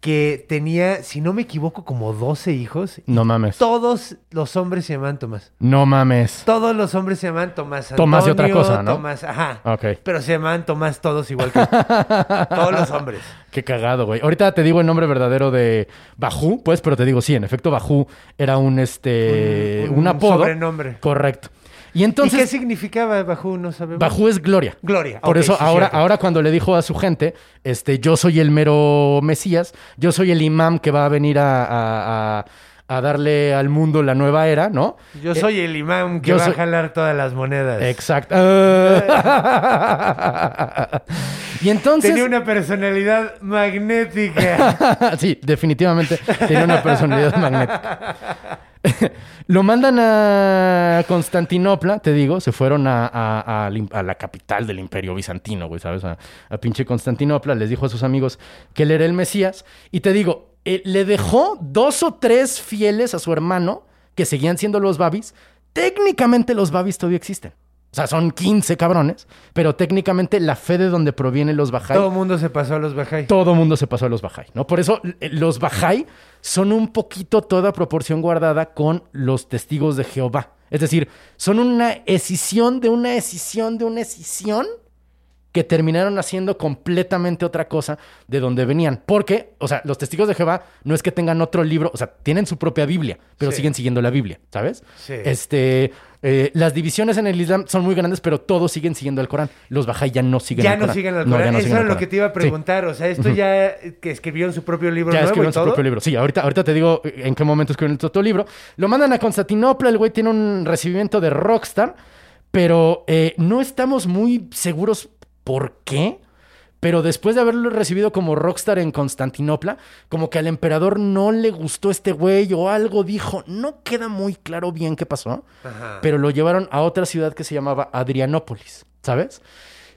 Que tenía, si no me equivoco, como 12 hijos. No mames. Todos los hombres se llamaban Tomás. No mames. Todos los hombres se llamaban Tomás. Tomás y otra cosa, ¿no? Tomás, ajá. Ok. Pero se llamaban Tomás todos igual que [laughs] todos los hombres. Qué cagado, güey. Ahorita te digo el nombre verdadero de Bajú, pues, pero te digo, sí, en efecto, Bajú era un, este, Un- un, un apodo. sobrenombre. Correcto. Y ¿Y qué entonces, significaba Bajú? No sabemos. Bajú es gloria. Gloria. Por eso sí, ahora, cierto. ahora cuando le dijo a su gente, este, yo soy el mero Mesías, yo soy el imam que va a venir a, a- a- a darle al mundo la nueva era, ¿no? Yo soy el imán que yo va soy- a jalar todas las monedas. Exacto. [laughs] y entonces... Tenía una personalidad magnética. [laughs] sí, definitivamente tenía una personalidad magnética. [laughs] [laughs] Lo mandan a Constantinopla, te digo, se fueron a, la capital del imperio bizantino, güey, ¿sabes? A, a pinche Constantinopla, les dijo a sus amigos que él era el Mesías. Y te digo, eh, le dejó dos o tres fieles a su hermano, que seguían siendo los babis. Técnicamente los babis todavía existen. O sea, son 15 cabrones, pero técnicamente la fe de donde provienen los Bahá'í Todo mundo se pasó a los Bahá'í. todo mundo se pasó a los Bahá'í, ¿no? Por eso eh, los Bahá'í son un poquito toda proporción guardada con los testigos de Jehová. Es decir, son una escisión de una escisión de una escisión que terminaron haciendo completamente otra cosa de donde venían. Porque, o sea, los testigos de Jehová no es que tengan otro libro, o sea, tienen su propia Biblia, pero Sí. siguen siguiendo la Biblia, ¿sabes? Sí. Este, eh, las divisiones en el Islam son muy grandes, pero todos siguen siguiendo el Corán. Los Bahá'í ya no siguen Ya el no Corán. siguen al No, Corán. ya no Eso siguen era el lo Corán. que te iba a Sí. preguntar. O sea, esto ya eh, que escribieron su propio libro Ya nuevo escribieron y su propio libro. Sí, ahorita, ahorita te digo en qué momento escribieron su propio libro. Lo mandan a Constantinopla, el güey tiene un recibimiento de rockstar, pero eh, no estamos muy seguros por qué. Pero después de haberlo recibido como rockstar en Constantinopla, como que al emperador no le gustó este güey o algo dijo. No queda muy claro bien qué pasó, Ajá. pero lo llevaron a otra ciudad que se llamaba Adrianópolis, ¿sabes?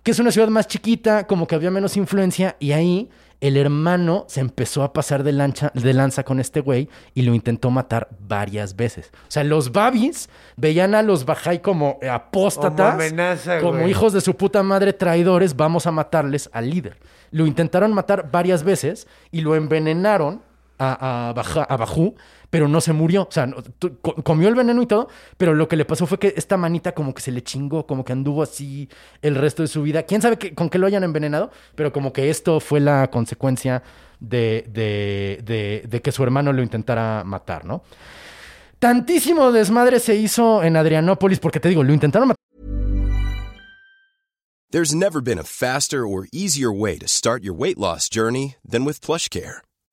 Que es una ciudad más chiquita, como que había menos influencia, y ahí el hermano se empezó a pasar de, lancha, de lanza con este güey y lo intentó matar varias veces. O sea, los babis veían a los Bajay como apóstatas, Como amenaza, como hijos de su puta madre traidores, vamos a matarles al líder. Lo intentaron matar varias veces y lo envenenaron a, a, Baja- a Bajú, pero no se murió. O sea, comió el veneno y todo, pero lo que le pasó fue que esta manita como que se le chingó, como que anduvo así el resto de su vida. ¿Quién sabe con qué lo hayan envenenado? Pero como que esto fue la consecuencia de, de- de- de que su hermano lo intentara matar, ¿no? Tantísimo desmadre se hizo en Adrianópolis, porque te digo, lo intentaron matar. There's never been a faster or easier way to start your weight loss journey than with PlushCare.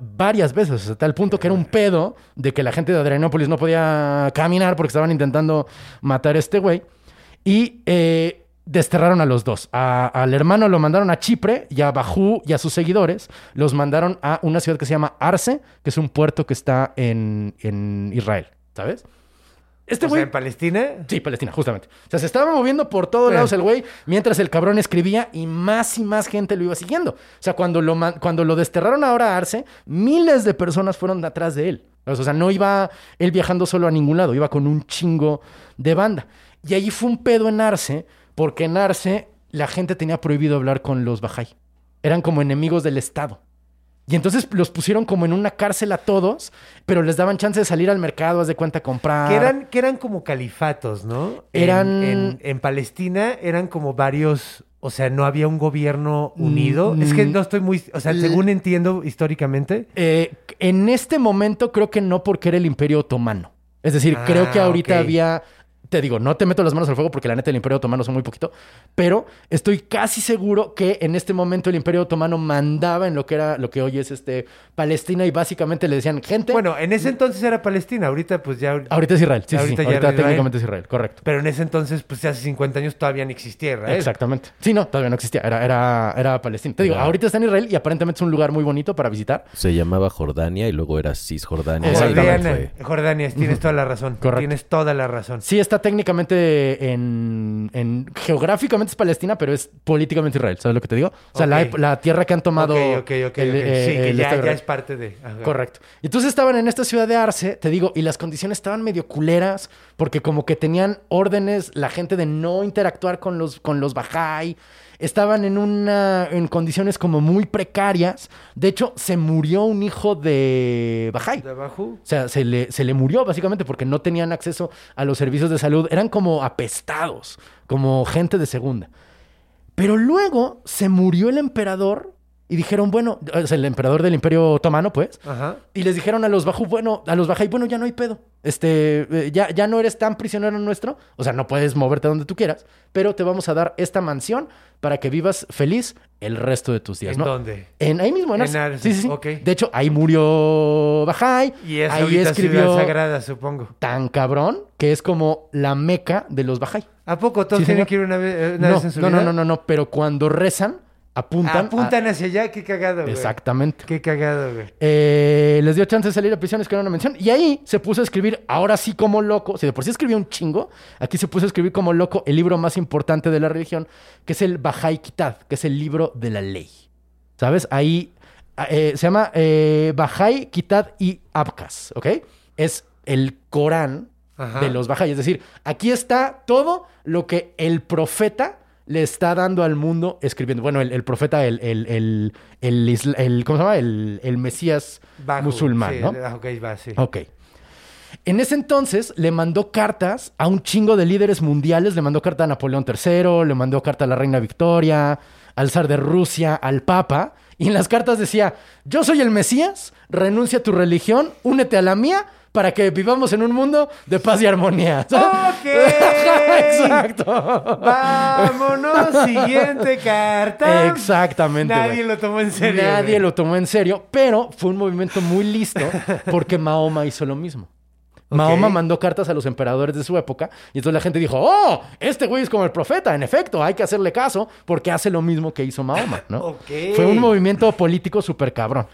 Varias veces, hasta el punto que era un pedo de que la gente de Adrianópolis no podía caminar porque estaban intentando matar a este güey. Y eh, desterraron a los dos. A- al hermano lo mandaron a Chipre y a Bajú y a sus seguidores los mandaron a una ciudad que se llama Arce, que es un puerto que está en, en Israel, ¿sabes? Este güey... en Palestina. Sí, Palestina, justamente. O sea, se estaba moviendo por todos Eh. lados el güey mientras el cabrón escribía y más y más gente lo iba siguiendo. O sea, cuando lo, cuando lo desterraron ahora a Arce, miles de personas fueron atrás de él. O sea, no iba él viajando solo a ningún lado, iba con un chingo de banda. Y allí fue un pedo en Arce, porque en Arce la gente tenía prohibido hablar con los Bajay. Eran como enemigos del Estado. Y entonces los pusieron como en una cárcel a todos, pero les daban chance de salir al mercado, haz de cuenta, comprar. Que eran, que eran como califatos, ¿no? Eran- En, en Palestina eran como varios. O sea, no había un gobierno unido. es que Mm. no estoy muy. O sea, según entiendo históricamente. Eh, en este momento creo que no porque era el Imperio Otomano. Es decir, Ah, creo que ahorita ok. había... Te digo, no te meto las manos al fuego porque la neta el Imperio Otomano son muy poquito, pero estoy casi seguro que en este momento el Imperio Otomano mandaba en lo que era lo que hoy es este Palestina y básicamente le decían, gente, Bueno, en ese entonces era Palestina. Ahorita, pues ya. ahorita es Israel. Sí, sí, sí, ahorita ahorita, ya Israel. técnicamente es Israel, correcto. Pero en ese entonces, pues hace 50 años todavía no existía Israel. Exactamente. Sí, no, todavía no existía. Era, era, era Palestina. Te digo, ahorita está en Israel y aparentemente es un lugar muy bonito para visitar. Se llamaba Jordania y luego era Cisjordania. Jordania, Jordania, tienes toda la razón. Correcto. Tienes toda la razón. Sí, está técnicamente en, en- Geográficamente es Palestina, pero es políticamente Israel. ¿Sabes lo que te digo? O sea, la, tierra que han tomado. ok, ok, ok. el- eh, sí, que ya, Israel. es parte de. ajá. Correcto. Entonces estaban en esta ciudad de Arce, te digo, y las condiciones estaban medio culeras, porque como que tenían órdenes la gente de no interactuar con los, con los Bahá'í. Estaban en una. en condiciones como muy precarias. De hecho, se murió un hijo de Bahá'í. ¿De abajo? O sea, se le, se le murió básicamente porque no tenían acceso a los servicios de salud. Eran como apestados, como gente de segunda. Pero luego se murió el emperador y dijeron, bueno, sea, el emperador del Imperio Otomano, pues, Ajá. y les dijeron a los Bajú, bueno, a los Bajay, bueno, ya no hay pedo. Este, eh, ya, ya no eres tan prisionero nuestro. O sea, no puedes moverte donde tú quieras, pero te vamos a dar esta mansión para que vivas feliz el resto de tus días, ¿En ¿no? dónde? En ahí mismo, en En Arce. Arce, Sí, sí, sí. ok. De hecho, ahí murió Bajay. Y es ahí escribió ciudad sagrada, supongo. tan cabrón que es como la meca de los Bajay. ¿A poco todos Sí, tienen que ir una vez, una No, vez en su no, no, no, no, no, pero cuando rezan, apuntan. a- Apuntan hacia allá, qué cagado, güey. Exactamente. Qué cagado, güey. Eh, les dio chance de salir a prisión, que era una mención. Y ahí se puso a escribir, ahora sí como loco, si de por sí escribió un chingo, aquí se puso a escribir como loco el libro más importante de la religión, que es el Bahá'í Kitab, que es el libro de la ley. ¿Sabes? Ahí eh, se llama eh, Bahá'í Kitab y Abkas, ¿ok? Es el Corán Ajá. de los Bahá'í. Es decir, aquí está todo lo que el profeta le está dando al mundo escribiendo. Bueno, el, el profeta, el, el, el, ¿cómo se llama? El, el Mesías Bajo, musulmán, sí, ¿no? Ok, va, sí. Ok. En ese entonces le mandó cartas a un chingo de líderes mundiales. Le mandó carta a Napoleón III, le mandó carta a la reina Victoria, al zar de Rusia, al papa. Y en las cartas decía, yo soy el Mesías, renuncia a tu religión, únete a la mía para que vivamos en un mundo de paz y armonía. ¡Ok! [laughs] Exacto. Vámonos, siguiente carta. Exactamente. Nadie güey. lo tomó en serio. Nadie güey. lo tomó en serio, pero fue un movimiento muy listo porque Mahoma hizo lo mismo. Mahoma mandó cartas a los emperadores de su época y entonces la gente dijo, oh, este güey es como el profeta, en efecto, hay que hacerle caso porque hace lo mismo que hizo Mahoma, ¿no? Ok. Fue un movimiento político súper cabrón.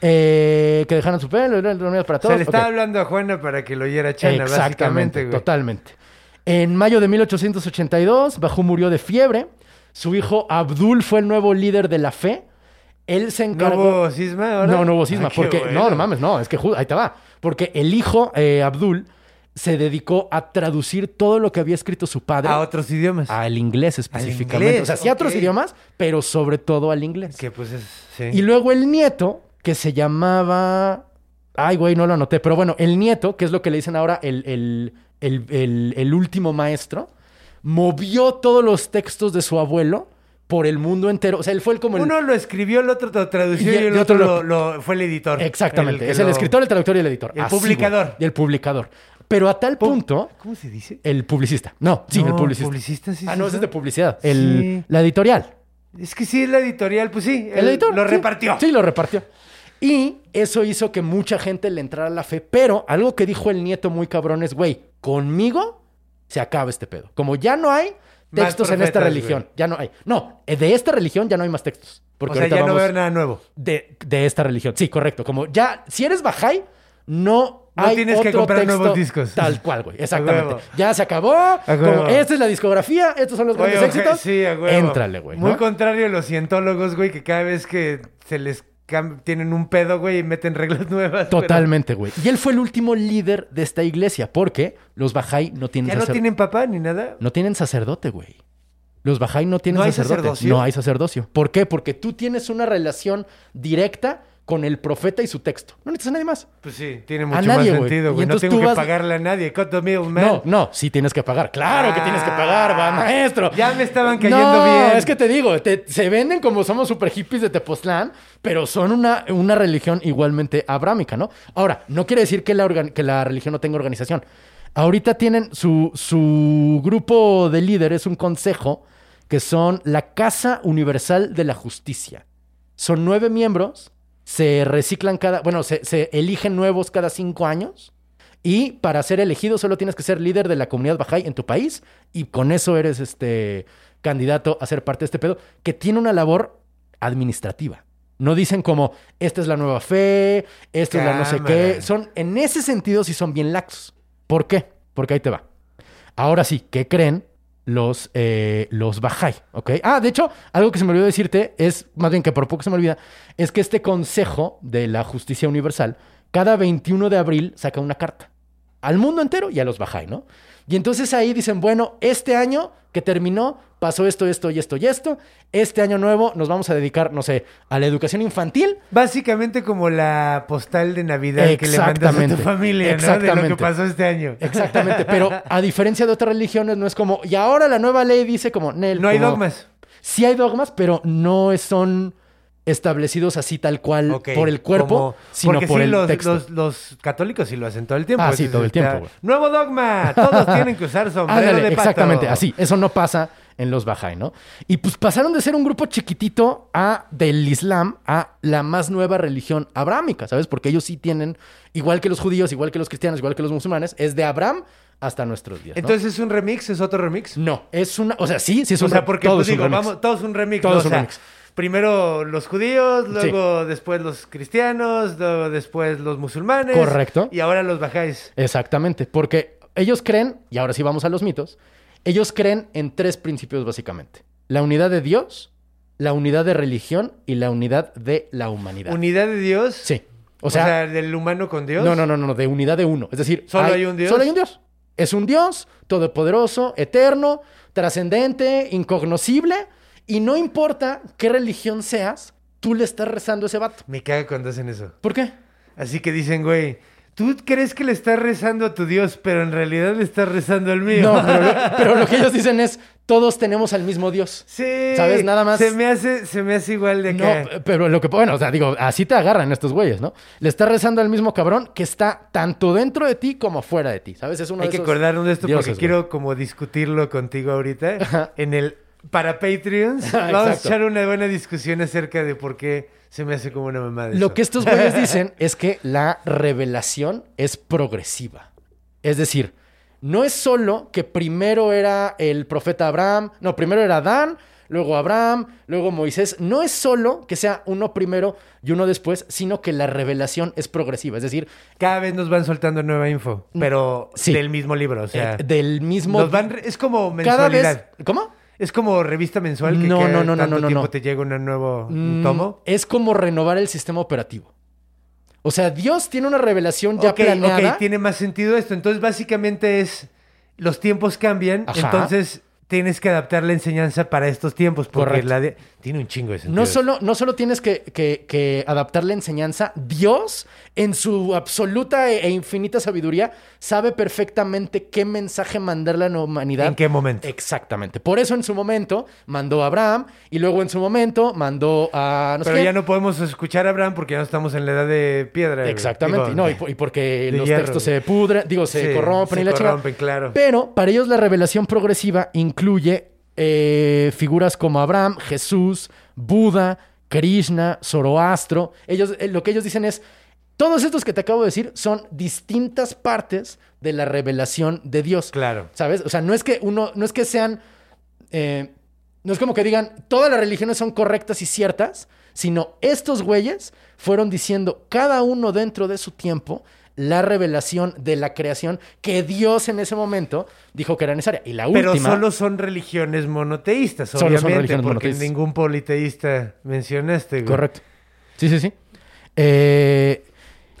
Eh, que dejaron su pelo, para O todos. sea, le estaba Ok. hablando a Juana para que lo oyera Chana, Exactamente, básicamente, güey. totalmente. En mayo de 1882, Bajú murió de fiebre. Su hijo Abdul fue el nuevo líder de la fe. Él se ¿No encargó. hubo cisma ahora? No, no hubo cisma. Ah, porque, bueno. no, no mames, no, es que ahí te va. Porque el hijo, eh, Abdul, se dedicó a traducir todo lo que había escrito su padre A otros idiomas. al inglés específicamente. inglés, o sea, sí a otros idiomas, pero sobre todo al inglés. Que pues es... Sí. Y luego el nieto, que se llamaba. Ay, güey, no lo anoté. Pero bueno, el nieto, que es lo que le dicen ahora el, el- el- el- último maestro, movió todos los textos de su abuelo por el mundo entero. O sea, él fue el como el. Uno lo escribió, el otro lo tradució Y y, el otro otro lo- lo, lo- fue el editor. Exactamente. es el escritor, el traductor y el editor. El Así, publicador. güey. Y el publicador. Pero a tal Pu- punto. ¿Cómo se dice? El publicista. No, sí, No, el publicista. publicista, sí, ah, no, ese es de publicidad. El, Sí. La editorial. Es que sí, es la editorial, pues sí. El editor. Lo sí. repartió. Sí, lo repartió. Y eso hizo que mucha gente le entrara la fe. Pero algo que dijo el nieto muy cabrón es, güey, conmigo se acaba este pedo. Como ya no hay textos en esta religión. güey. Ya no hay. No, eh, de esta religión ya no hay más textos. Porque o sea, ya no va a haber nada nuevo. de, de esta religión. Sí, correcto. Como ya, si eres Bajay, no, No hay tienes que comprar texto nuevos discos. Tal cual, güey. [laughs] Exactamente. Ya se acabó. Como, esta es la discografía, estos son los grandes éxitos. Sí, a. Éntrale, güey. Muy contrario a los cientólogos, güey, que cada vez que se les tienen un pedo, güey, y meten reglas [laughs] nuevas. Totalmente, güey. Y él fue el último líder de esta iglesia porque los Bajay no tienen Ya no tienen papá ni nada. no tienen sacerdote, güey. Los Bajay no tienen ¿No hay sacerdote. sacerdocio? No hay sacerdocio. ¿Por qué? Porque tú tienes una relación directa con el profeta y su texto. No necesitas a nadie más. Pues sí, tiene mucho nadie, más sentido, güey. No tengo que vas- pagarle a nadie. Cut the middleman. No, no, sí tienes que pagar. Claro que tienes que pagar, va, Ah. maestro. Ya me estaban cayendo no, bien. es que te digo, te- se venden como somos super hippies de Tepoztlán, pero son una, una religión igualmente abrámica, ¿no? Ahora, no quiere decir que la, que la religión no tenga organización. Ahorita tienen su, su grupo de líderes, un consejo, que son la Casa Universal de la Justicia. Son nueve miembros, se reciclan cada, bueno, se, se eligen nuevos cada cinco años. Y para ser elegido solo tienes que ser líder de la comunidad Bahá'í en tu país y con eso eres este candidato a ser parte de este pedo que tiene una labor administrativa. No dicen como esta es la nueva fe, esta es la no sé qué. Son en ese sentido sí son bien laxos. ¿Por qué? Porque ahí te va. Ahora sí, ¿qué creen los, eh, los Bahá'í? ¿Ok? Ah, de hecho, algo que se me olvidó decirte es, más bien que por poco se me olvida, es que este Consejo de la Justicia Universal, cada 21 de abril saca una carta al mundo entero y a los Bahá'í, ¿no? Y entonces ahí dicen, bueno, este año que terminó, pasó esto, esto y esto y esto. Este año nuevo nos vamos a dedicar, no sé, a la educación infantil. Básicamente como la postal de Navidad que le mandas a tu familia, ¿no? De lo que pasó este año. Exactamente, pero a diferencia de otras religiones, no es como, y ahora la nueva ley dice como, Nel, No hay como- dogmas. Sí hay dogmas, pero no son establecidos así tal cual por el cuerpo, como- sino porque por sí, el los, texto. Los, los católicos sí lo hacen todo el tiempo. Ah, sí, todo el tiempo, güey. Nuevo dogma. Todos tienen que usar [laughs] sombrero Ándale, de pato. exactamente, así. Eso no pasa en los Bahá'í, ¿no? Y pues pasaron de ser un grupo chiquitito a del Islam a la más nueva religión abrámica, ¿sabes? Porque ellos sí tienen, igual que los judíos, igual que los cristianos, igual que los musulmanes, es de Abraham hasta nuestros días. ¿no? Entonces es un remix, es otro remix. no, es una, o sea, sí, sí es un o sea, porque todo pues, es un digo, remix. vamos, todos un remix. Todo ¿no? es O un sea, remix. Primero los judíos, luego después los cristianos, luego después los musulmanes. Correcto. Y ahora los bajáis. Exactamente, porque ellos creen, y ahora sí vamos a los mitos, ellos creen en tres principios básicamente. La unidad de Dios, la unidad de religión y la unidad de la humanidad. Unidad de Dios. sí. O O sea, sea, del humano con Dios. no, no, no, no, de unidad de uno. Es decir, ¿Solo hay un Dios? Solo hay un Dios. Es un Dios todopoderoso, eterno, trascendente, incognoscible, y no importa qué religión seas, tú le estás rezando a ese vato. Me caga cuando hacen eso. ¿Por qué? Así que dicen, güey, tú crees que le estás rezando a tu Dios, pero en realidad le estás rezando al mío. No, [laughs] pero lo, pero lo que ellos dicen es, todos tenemos al mismo Dios. Sí. ¿Sabes? Nada más- Se me hace, se me hace igual de acá. No, pero lo que, bueno, o sea, digo, así te agarran estos güeyes, ¿no? Le estás rezando al mismo cabrón que está tanto dentro de ti como fuera de ti, ¿sabes? Es uno Hay de que acordarnos de esto dioses, porque güey. quiero como discutirlo contigo ahorita. Ajá. En el para Patreons [laughs] vamos a echar una buena discusión acerca de por qué se me hace como una mamada. Lo eso. que estos güeyes [laughs] dicen es que la revelación es progresiva. Es decir, no es solo que primero era el profeta Abraham, no, primero era Adán, luego Abraham, luego Moisés. No es solo que sea uno primero y uno después, sino que la revelación es progresiva. Es decir, cada vez nos van soltando nueva info, pero Sí. del mismo libro, o sea, eh, del mismo... nos van es como cada mensualidad. vez... ¿Cómo? Es como revista mensual que No, cada no, tanto no, no, tiempo no. te llega un nuevo Mm, tomo. Es como renovar el sistema operativo. O sea, Dios tiene una revelación ya ok, planeada. ok, tiene más sentido esto. Entonces, básicamente es los tiempos cambian, Ajá. entonces tienes que adaptar la enseñanza para estos tiempos, porque Correcto. la de... tiene un chingo de sentido. No solo, no solo tienes que, que- que adaptar la enseñanza, Dios, en su absoluta e, e infinita sabiduría, sabe perfectamente qué mensaje mandarle a la humanidad. ¿En qué momento? Exactamente. Por eso en su momento mandó a Abraham y luego en su momento mandó a... no Pero ya no podemos escuchar a Abraham porque ya no estamos en la edad de piedra. Exactamente. Digo, no, y, por- y porque los hierro, textos se pudren, digo, se Sí, corrompen se y la chingada. corrompen, claro. Pero para ellos la revelación progresiva incluye eh, figuras como Abraham, Jesús, Buda, Krishna, Zoroastro. Ellos, eh, lo que ellos dicen es, todos estos que te acabo de decir son distintas partes de la revelación de Dios. Claro. ¿Sabes? O sea, no es que uno, no es que sean, eh, no es como que digan, todas las religiones son correctas y ciertas, sino estos güeyes fueron diciendo cada uno dentro de su tiempo la revelación de la creación que Dios en ese momento dijo que era necesaria. Y la Pero última... solo son religiones monoteístas, Solo son obviamente, religiones porque monoteístas. ningún politeísta mencionaste. güey. Correcto. Sí, sí, sí. Eh,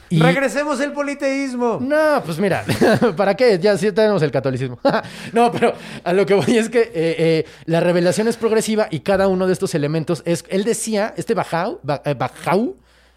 y- Regresemos al politeísmo. No, pues mira, [laughs] ¿para qué? Ya sí tenemos el catolicismo. [laughs] no, pero a lo que voy es que eh, eh, la revelación es progresiva y cada uno de estos elementos es. Él decía, este Bajau, Ba- Bajau,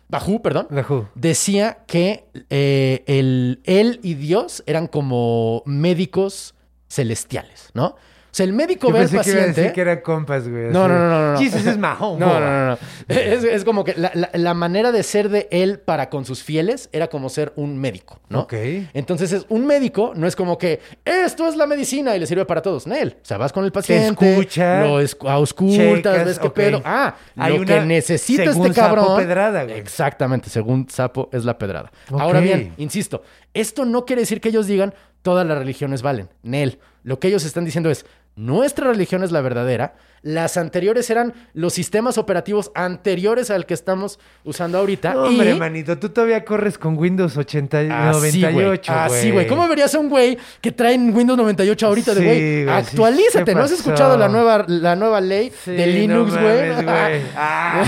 Bajú, perdón, Bajú. decía que eh, el, él y Dios eran como médicos celestiales, ¿no? O sea, el médico Yo ve al pensé que iba a paciente. decir que era compas, güey. No, no, no, no, no. Jesus is my home. [laughs] No, no, no, no. Es, es como que la, la- la manera de ser de él para con sus fieles era como ser un médico, ¿no? Ok. Entonces, es, un médico no es como que esto es la medicina y le sirve para todos. No, él. O sea, vas con el paciente, escucha, lo escu- auscultas, checas, ves qué ok. pedo. Ah, Hay lo una- que necesita según este sapo, cabrón. pedrada, güey. Exactamente, según Sapo es la pedrada. Ok. Ahora bien, insisto, esto no quiere decir que ellos digan todas las religiones valen. Nel. Lo que ellos están diciendo es nuestra religión es la verdadera. Las anteriores eran los sistemas operativos anteriores al que estamos usando ahorita. No, y... hombre, manito, tú todavía corres con Windows 80, Así, güey. 98, güey. Así, güey. ¿Cómo verías a un güey que trae Windows 98 ahorita de Sí, güey? Actualízate. ¿Qué ¿No has escuchado la nueva, la nueva ley Sí, de Linux, no güey? güey. Ah.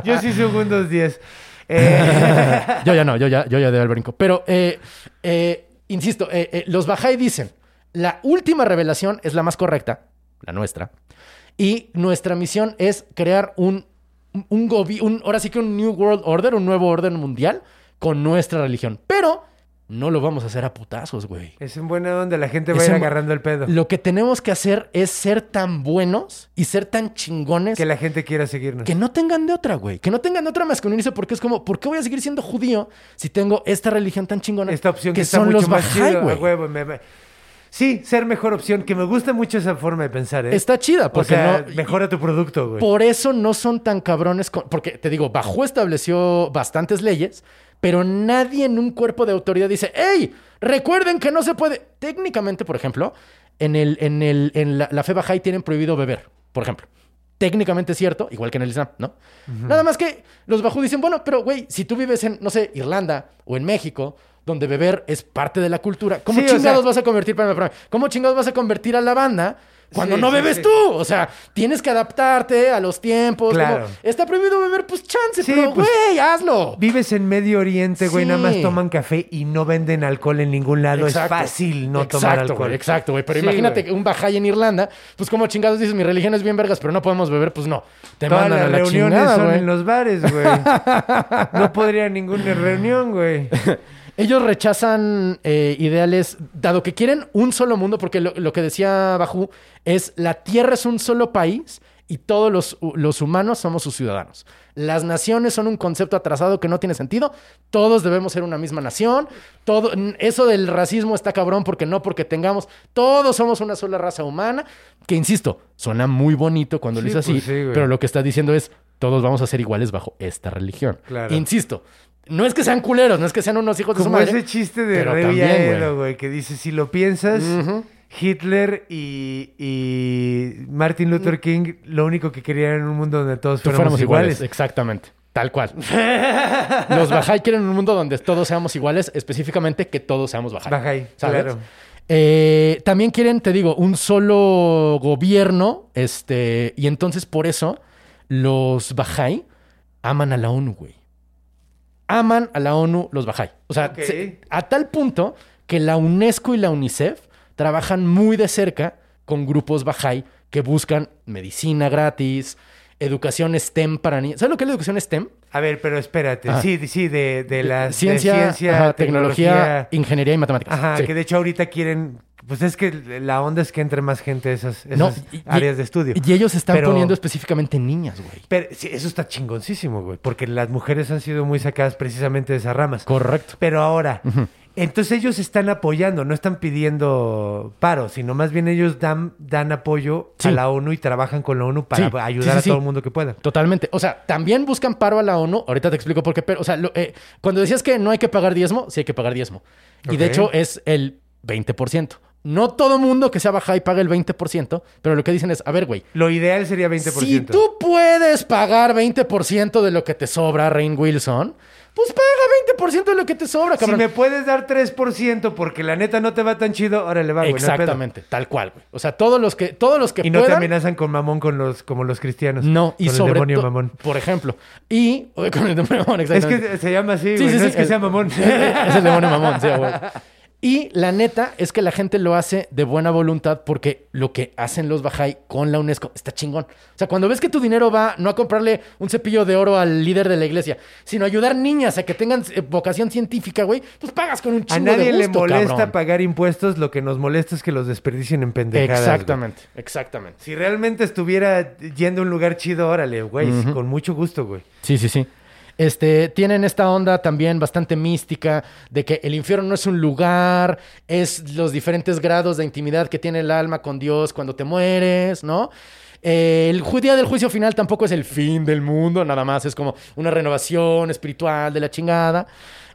[laughs] [laughs] Yo sí soy Windows 10. Eh, [laughs] yo ya no, yo ya, yo ya de al brinco. Pero, eh, eh, insisto, los Bahá'í dicen, la última revelación es la más correcta, la nuestra, y nuestra misión es crear un, un, un ahora sí que un New World Order, un nuevo orden mundial con nuestra religión. Pero no lo vamos a hacer a putazos, güey. Es en buena onda, la gente va a ir agarrando el pedo. Lo que tenemos que hacer es ser tan buenos y ser tan chingones Que la gente quiera seguirnos. que no tengan de otra, güey. Que no tengan de otra más que unirse porque es como, ¿por qué voy a seguir siendo judío si tengo esta religión tan chingona? Esta opción que, que está son mucho los más Bahá'í, chido, güey. me- Sí, ser mejor opción, que me gusta mucho esa forma de pensar, ¿eh? Está chida o porque sea, no... mejora tu producto, güey. Por eso no son tan cabrones, con- porque te digo, Bajo estableció bastantes leyes, pero nadie en un cuerpo de autoridad dice, ¡Ey! Recuerden que no se puede. Técnicamente, por ejemplo, en, el, en, el, en la, la fe Bahá'í tienen prohibido beber, por ejemplo. Técnicamente es cierto, igual que en el Islam, ¿no? Nada más que los Bajú dicen, bueno, pero güey, si tú vives en, no sé, Irlanda o en México, donde beber es parte de la cultura, ¿cómo Sí, o chingados sea- vas a convertir, espérame, ¿cómo chingados vas a convertir a la banda cuando Sí, no bebes sí. tú? O sea, tienes que adaptarte a los tiempos. Claro. como, Está prohibido beber, pues chance, pero pues, güey, hazlo. Vives en Medio Oriente, güey, nada más toman café y no venden alcohol en ningún lado. Exacto. Es fácil no exacto, tomar alcohol. Güey, exacto, güey. Pero imagínate güey. que un bajay en Irlanda, pues como chingados dices, mi religión es bien vergas, pero no podemos beber, pues no. Te Todas mandan las a la reuniones chingada, son güey. en los bares, güey. [laughs] no podría ninguna reunión, güey. [laughs] Ellos rechazan eh, ideales, dado que quieren un solo mundo, porque lo, lo que decía Bajú es la Tierra es un solo país y todos los, los humanos somos sus ciudadanos. Las naciones son un concepto atrasado que no tiene sentido. Todos debemos ser una misma nación. Todo, eso del racismo está cabrón porque no porque tengamos. Todos somos una sola raza humana. Que insisto, suena muy bonito cuando lo Sí, dice así, pues sí, pero lo que está diciendo es todos vamos a ser iguales bajo esta religión. Claro. Insisto, no es que sean culeros, no es que sean unos hijos de su Como madre. ese chiste de pero Rey también, güey. que dice, si lo piensas. Hitler y, y Martin Luther King lo único que querían era un mundo donde todos Mm. Fuéramos, fuéramos iguales. iguales. Exactamente. Tal cual. [laughs] Los Bahá'í quieren un mundo donde todos seamos iguales, específicamente que todos seamos Bahá'í. Bahá'í, claro. Eh, también quieren, te digo, un solo gobierno, este, y entonces por eso los Bahá'í aman a la ONU, güey. Aman a la ONU los Bahá'í. O sea, se- a tal punto que la UNESCO y la UNICEF trabajan muy de cerca con grupos Bahá'í que buscan medicina gratis, educación STEM para niños. ¿Sabes lo que es la educación STEM? A ver, pero espérate. Ajá. Sí, sí, de, de la ciencia, de ciencia ajá, tecnología, ingeniería y matemáticas. Ajá, Sí. que de hecho ahorita quieren... Pues es que la onda es que entre más gente a esas, esas No, y- áreas de estudio. Y ellos están Pero- poniendo específicamente niñas, güey. Pero sí, eso está chingoncísimo, güey. Porque las mujeres han sido muy sacadas precisamente de esas ramas. Correcto. Pero ahora, entonces ellos están apoyando, no están pidiendo paro, sino más bien ellos dan, dan apoyo Sí. a la ONU y trabajan con la ONU para Sí, ayudar sí, a todo el mundo que pueda. Totalmente. O sea, también buscan paro a la ONU. Ahorita te explico por qué. Pero, o sea, lo- eh, cuando decías que no hay que pagar diezmo, sí hay que pagar diezmo. Y de hecho es el 20%. No todo mundo que sea baja y paga el 20%, pero lo que dicen es, a ver, güey, Lo ideal sería 20%. si tú puedes pagar 20% de lo que te sobra, Rain Wilson, pues paga 20% de lo que te sobra, Si cabrón. me puedes dar 3% porque la neta no te va tan chido, órale, va, güey. no. Exactamente, tal cual, güey. O sea, todos los que, todos los que Y no te amenazan con mamón con los, como los cristianos. No, y con sobre el demonio mamón. por ejemplo. Y [laughs] con el demonio mamón, Es exactamente. que se llama así, Sí, güey. sí, no sí. es que sea mamón. [laughs] es el demonio mamón, sí, güey. Y la neta es que la gente lo hace de buena voluntad porque lo que hacen los Bahá'í con la UNESCO está chingón. O sea, cuando ves que tu dinero va no a comprarle un cepillo de oro al líder de la iglesia, sino a ayudar niñas a que tengan eh, vocación científica, güey, pues pagas con un A chingo de nadie le gusto, molesta cabrón. pagar impuestos, lo que nos molesta es que los desperdicien en pendejadas. güey. Exactamente, exactamente. Si realmente estuviera yendo a un lugar chido, órale, güey, con mucho gusto, güey. Sí, sí, sí. Este, tienen esta onda también bastante mística de que el infierno no es un lugar, es los diferentes grados de intimidad que tiene el alma con Dios cuando te mueres, ¿no? Eh, el día del juicio final tampoco es el fin del mundo, nada más es como una renovación espiritual de la chingada.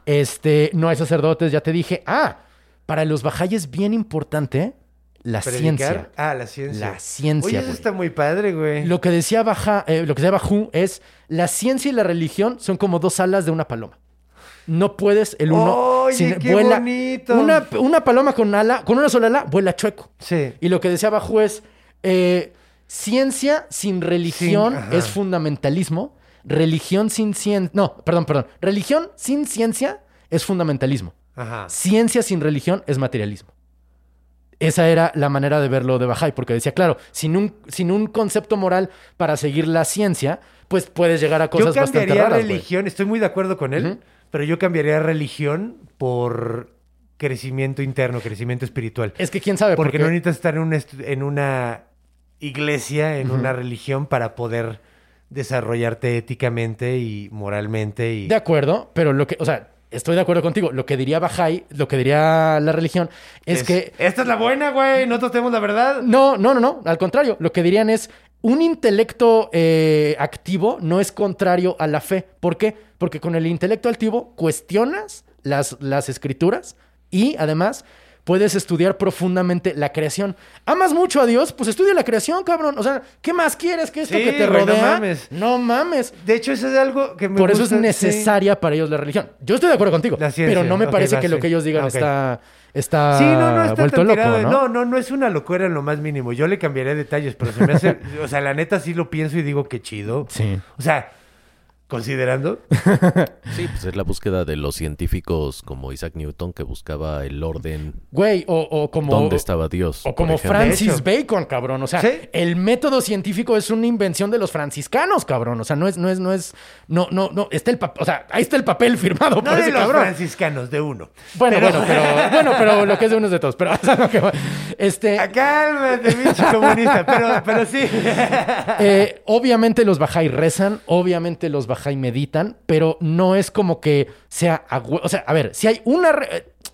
Este, no hay sacerdotes, ya te dije. Ah, para los bajáis es bien importante la Predicar. ciencia. Ah, la ciencia. La ciencia, Oye, eso güey. está muy padre, güey. Lo que decía Baja, eh, lo que decía Bajú es la ciencia y la religión son como dos alas de una paloma. No puedes el uno Oye, qué vuela bonito. Una, una paloma con ala, con una sola ala, vuela chueco. Sí. Y lo que decía Bajú es eh, ciencia sin religión Sin- es fundamentalismo. Religión sin ciencia. No, perdón, perdón. Religión sin ciencia es fundamentalismo. Ajá. Ciencia sin religión es materialismo. Esa era la manera de verlo de Bahá'í, porque decía, claro, sin un, sin un concepto moral para seguir la ciencia, pues puedes llegar a cosas yo bastante cambiaría raras. güey. religión, estoy muy de acuerdo con él, pero yo cambiaría religión por crecimiento interno, crecimiento espiritual. Es que quién sabe, Porque, porque, no necesitas estar en una, estu- en una iglesia, en una religión para poder desarrollarte éticamente y moralmente y De acuerdo, pero lo que, o sea, estoy de acuerdo contigo. Lo que diría Bahá'í, lo que diría la religión, es, que esta es la buena, güey, nosotros tenemos la verdad. No, no, no, no. Al contrario, lo que dirían es un intelecto eh, activo no es contrario a la fe. ¿Por qué? Porque con el intelecto activo cuestionas las, las escrituras y además puedes estudiar profundamente la creación. ¿Amas mucho a Dios? Pues estudia la creación, cabrón. O sea, ¿qué más quieres que esto Sí, que te güey, no rodea? mames. No mames. De hecho, eso es algo que me Por eso es sí. necesaria para ellos la religión. Yo estoy de acuerdo contigo, pero no me parece que lo que ellos digan está, está, Sí, no, no está vuelto loco. ¿no? ¿no? no, no, es una locura en lo más mínimo. Yo le cambiaría detalles, pero se me hace, [laughs] o sea, la neta sí lo pienso y digo que chido. Sí. O sea, considerando. [laughs] Sí, pues es la búsqueda de los científicos como Isaac Newton que buscaba el orden. Güey, o, o como... ¿Dónde estaba Dios? O como. Francis. Bacon, cabrón. O sea, Sí. el método científico es una invención de los franciscanos, cabrón. O sea, no es, no es, no es, no, no, no, está el papel, o sea, ahí está el papel [laughs] firmado No por de ese los cabrón. franciscanos, de uno. Bueno, Pero- bueno, pero, [laughs] bueno, pero lo que es de unos de todos. Pero, o sea, lo que este, Cálmate, pinche comunista. Pero, pero sí. eh, obviamente los Bahá'í rezan, obviamente los Bahá'í meditan, pero no es como que sea, o sea, a ver, si hay una,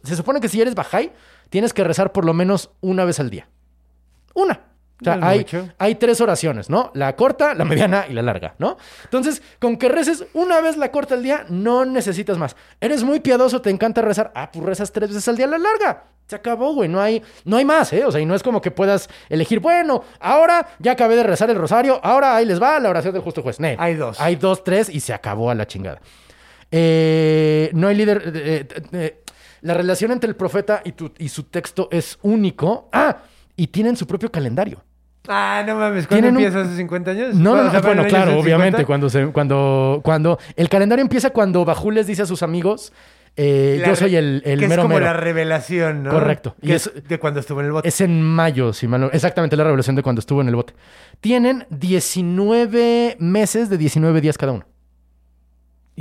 se supone que si eres Bahá'í, tienes que rezar por lo menos una vez al día. Una. O sea, hay, hay tres oraciones, ¿no? La corta, la mediana y la larga, ¿no? Entonces, con que reces una vez la corta al día, no necesitas más. Eres muy piadoso, te encanta rezar. Ah, pues rezas tres veces al día la larga. Se acabó, güey. No hay, no hay más, ¿eh? O sea, y no es como que puedas elegir, bueno, ahora ya acabé de rezar el rosario, ahora ahí les va la oración del justo juez. Ne. Hay dos. Hay dos, tres y se acabó a la chingada. Eh, no hay líder. eh, eh, la relación entre el profeta y, tu- y su texto es único. Ah, y tienen su propio calendario. Ah, no mames. ¿Cuándo empieza hace 50 años? No, no, no, bueno, ¿el año claro, 50? obviamente, cuando se, cuando, cuando el calendario empieza cuando Bajú les dice a sus amigos, eh, La yo soy el, el que mero es como mero. la revelación, ¿no? Correcto. Que Y es es- de cuando estuvo en el bote. Es en mayo, si mal no- exactamente la revelación de cuando estuvo en el bote. Tienen 19 meses de 19 días cada uno.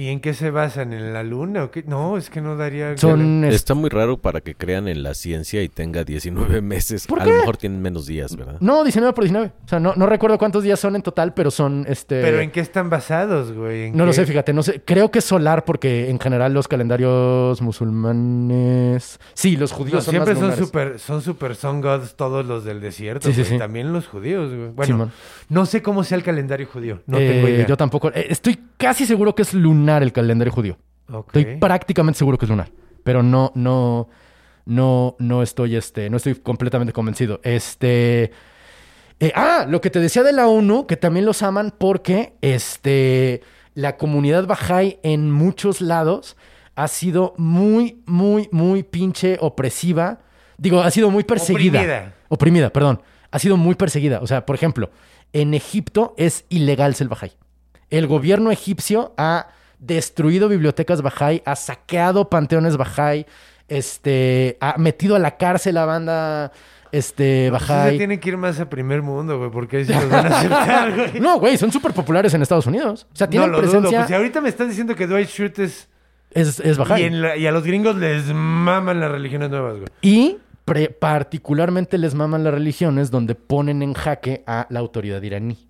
¿Y en qué se basan? ¿En la luna o qué? No, es que no daría... Son es- Está muy raro para que crean en la ciencia y tenga 19 [laughs] meses. ¿Por A lo mejor tienen menos días, ¿verdad? no 19 por 19. O sea, no, no recuerdo cuántos días son en total, pero son este ¿Pero en qué están basados, güey? ¿En No lo sé, fíjate, no sé. Creo que es solar porque en general los calendarios musulmanes. Sí, los judíos No, son siempre más son lunares. super, son super sun gods todos los del desierto, Sí, sí, sí. También los judíos, güey. Bueno, no sé cómo sea el calendario judío. No Eh, tengo idea. Yo tampoco. eh, estoy casi seguro que es lunar el calendario judío. Estoy prácticamente seguro que es lunar. Pero no, no, no, no estoy, este, no estoy completamente convencido. Este. eh, ah, lo que te decía de la ONU, que también los aman porque este, la comunidad Bahá'í en muchos lados ha sido muy, muy, muy pinche opresiva. Digo, ha sido muy perseguida. Oprimida. Oprimida, perdón. Ha sido muy perseguida. O sea, por ejemplo, en Egipto es ilegal ser Bahá'í. El gobierno egipcio ha destruido bibliotecas Bahá'í, ha saqueado panteones Bahá'í, este, ha metido a la cárcel a banda este, Pues Bahá'í. se tienen que ir más a primer mundo, güey, porque ahí sí los van a aceptar, [laughs] güey. No, güey, son súper populares en Estados Unidos. O sea, tienen no lo dudo. presencia. Pues si ahorita me estás diciendo que Dwight Schrute es... Es, es Bahá'í. Y, en la- y a los gringos les maman las religiones nuevas, güey. Y pre- particularmente les maman las religiones donde ponen en jaque a la autoridad iraní.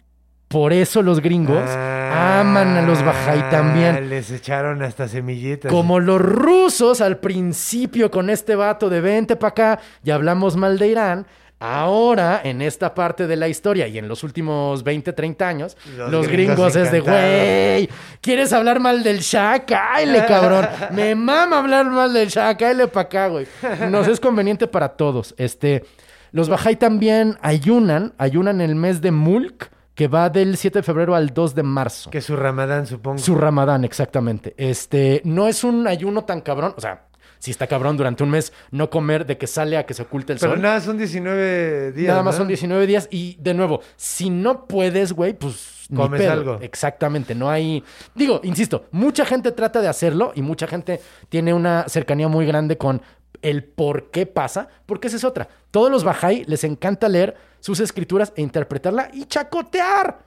Por eso los gringos aman a los Bahá'í Ah, también. Les echaron hasta semillitas. Como los rusos al principio con este vato de vente para acá y hablamos mal de Irán. Ahora, en esta parte de la historia y en los últimos 20, 30 años, Los los, gringos gringos, es de, güey, ¿quieres hablar mal del Shah? Cáele, cabrón. Me mama hablar mal del Shah, cáele para acá, güey. Nos es conveniente para todos. Este, los Bahá'í también ayunan, ayunan el mes de Mulk, que va del 7 de febrero al 2 de marzo. Que su ramadán, supongo. Su ramadán, exactamente. Este, no es un ayuno tan cabrón, o sea, si está cabrón durante un mes no comer de que sale a que se oculte el Pero sol. nada, son 19 días, Nada más ¿no? son 19 días y de nuevo, si no puedes, güey, pues ni Comes pedo. algo. Exactamente, no hay Digo, insisto, mucha gente trata de hacerlo y mucha gente tiene una cercanía muy grande con el por qué pasa, porque esa es otra. Todos los Bahá'í les encanta leer sus escrituras e interpretarla y chacotear.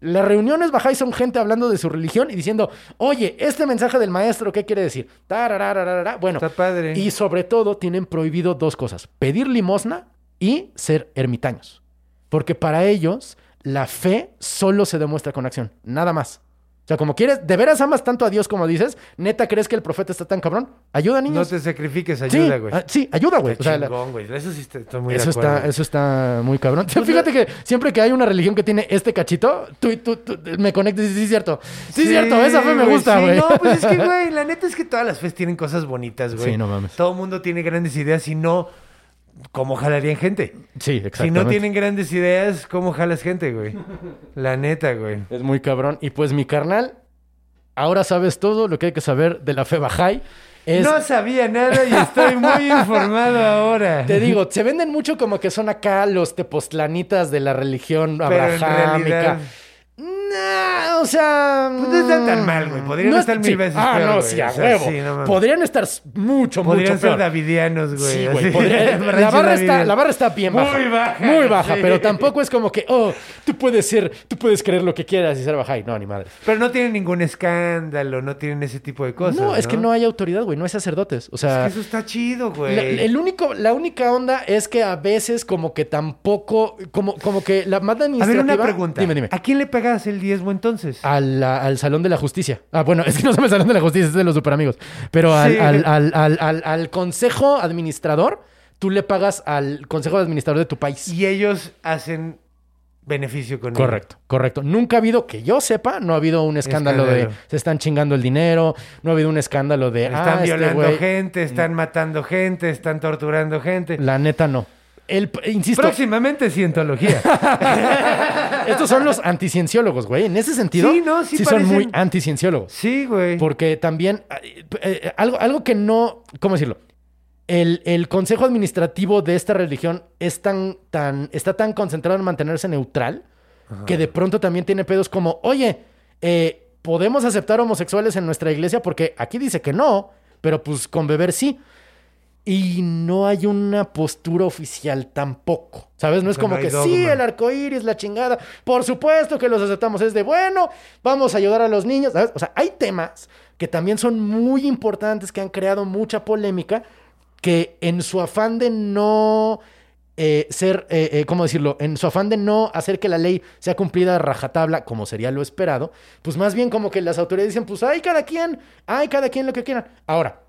Las reuniones Bahá'í son gente hablando de su religión y diciendo, oye, este mensaje del maestro, ¿qué quiere decir? Bueno, Está padre. y sobre todo tienen prohibido dos cosas, pedir limosna y ser ermitaños. Porque para ellos la fe solo se demuestra con acción, nada más. O sea, como quieres, ¿de veras amas tanto a Dios como dices? ¿Neta crees que el profeta está tan cabrón? Ayuda, No niños. te sacrifiques, sí, ayuda, güey. ah, sí, ayuda, güey. Está O sea, la- chingón, güey. Eso sí está- estoy muy eso de acuerdo. está, eso está muy cabrón. Fíjate que siempre que hay una religión que tiene este cachito, tú, tú, tú me conectas y dices, sí, es cierto. Sí, es cierto, esa fe me güey, gusta, sí. güey. No, pues es que, [laughs] güey, la neta es que todas las fes tienen cosas bonitas, güey. Sí, no mames. Todo mundo tiene grandes ideas y no, ¿cómo jalarían gente? Sí, Si exactamente. no tienen grandes ideas, ¿cómo jalas gente, güey? La neta, güey. Es muy cabrón. Y pues mi carnal, ahora sabes todo lo que hay que saber de la fe Bahá'í. Es, No sabía nada y estoy muy informado [laughs] ahora. Te digo, se venden mucho como que son acá los tepoztlanitas de la religión Pero en abrahámica. realidad- Nah, o sea. Pues no están tan mal, güey. Podrían no estar es- mil sí. veces Ah, peor, no, sí, a O sea, huevo. sí, no mames. Podrían estar mucho, Podrían mucho ser peor. davidianos, güey. Sí, güey. podría- [laughs] la, barra está, la barra está bien baja. Muy baja, Muy baja, sí. pero tampoco es como que, oh, tú puedes ser, tú puedes creer lo que quieras y ser Bahá'í. No, ni madre. Pero no tienen ningún escándalo, no tienen ese tipo de cosas. no, es que no hay autoridad, güey. No hay sacerdotes. O sea. Es que eso está chido, güey. La, el único, la única onda es que a veces como que tampoco, como, como que la más A ver, administrativa... una pregunta. Dime, dime. ¿A quién le pagas el diezmo entonces? Al, al Salón de la Justicia. Ah, bueno, [laughs] es que no se llama el Salón de la Justicia, es de los superamigos. Pero al, Sí. al, al, al, al- al Consejo Administrador, tú le pagas al Consejo Administrador de tu país. Y ellos hacen beneficio con él. Correcto, correcto. Nunca ha habido, que yo sepa, no ha habido un escándalo, de se están chingando el dinero, no ha habido un escándalo de... Están ah, este violando gente, están matando gente, están torturando gente. La neta no. El, insisto, Próximamente cientología. [laughs] Estos son los anticienciólogos, güey. En ese sentido, Sí, no, sí son muy parecen- anticienciólogos. sí, güey. Porque también, eh, eh, algo, algo que no, ¿cómo decirlo? El, el consejo administrativo de esta religión es tan, tan, está tan concentrado en mantenerse neutral que de pronto también tiene pedos como, oye, eh, podemos aceptar homosexuales en nuestra iglesia porque aquí dice que no, pero pues con beber sí. Y no hay una postura oficial tampoco. ¿Sabes? No es como no que dogma. sí, el arco iris, la chingada. Por supuesto que los aceptamos. Es de bueno, vamos a ayudar a los niños. ¿sabes? O sea, hay temas que también son muy importantes, que han creado mucha polémica, que en su afán de no eh, ser, eh, eh, ¿cómo decirlo? En su afán de no hacer que la ley sea cumplida a rajatabla, como sería lo esperado, pues más bien como que las autoridades dicen, pues hay cada quien, hay cada quien lo que quieran. Ahora,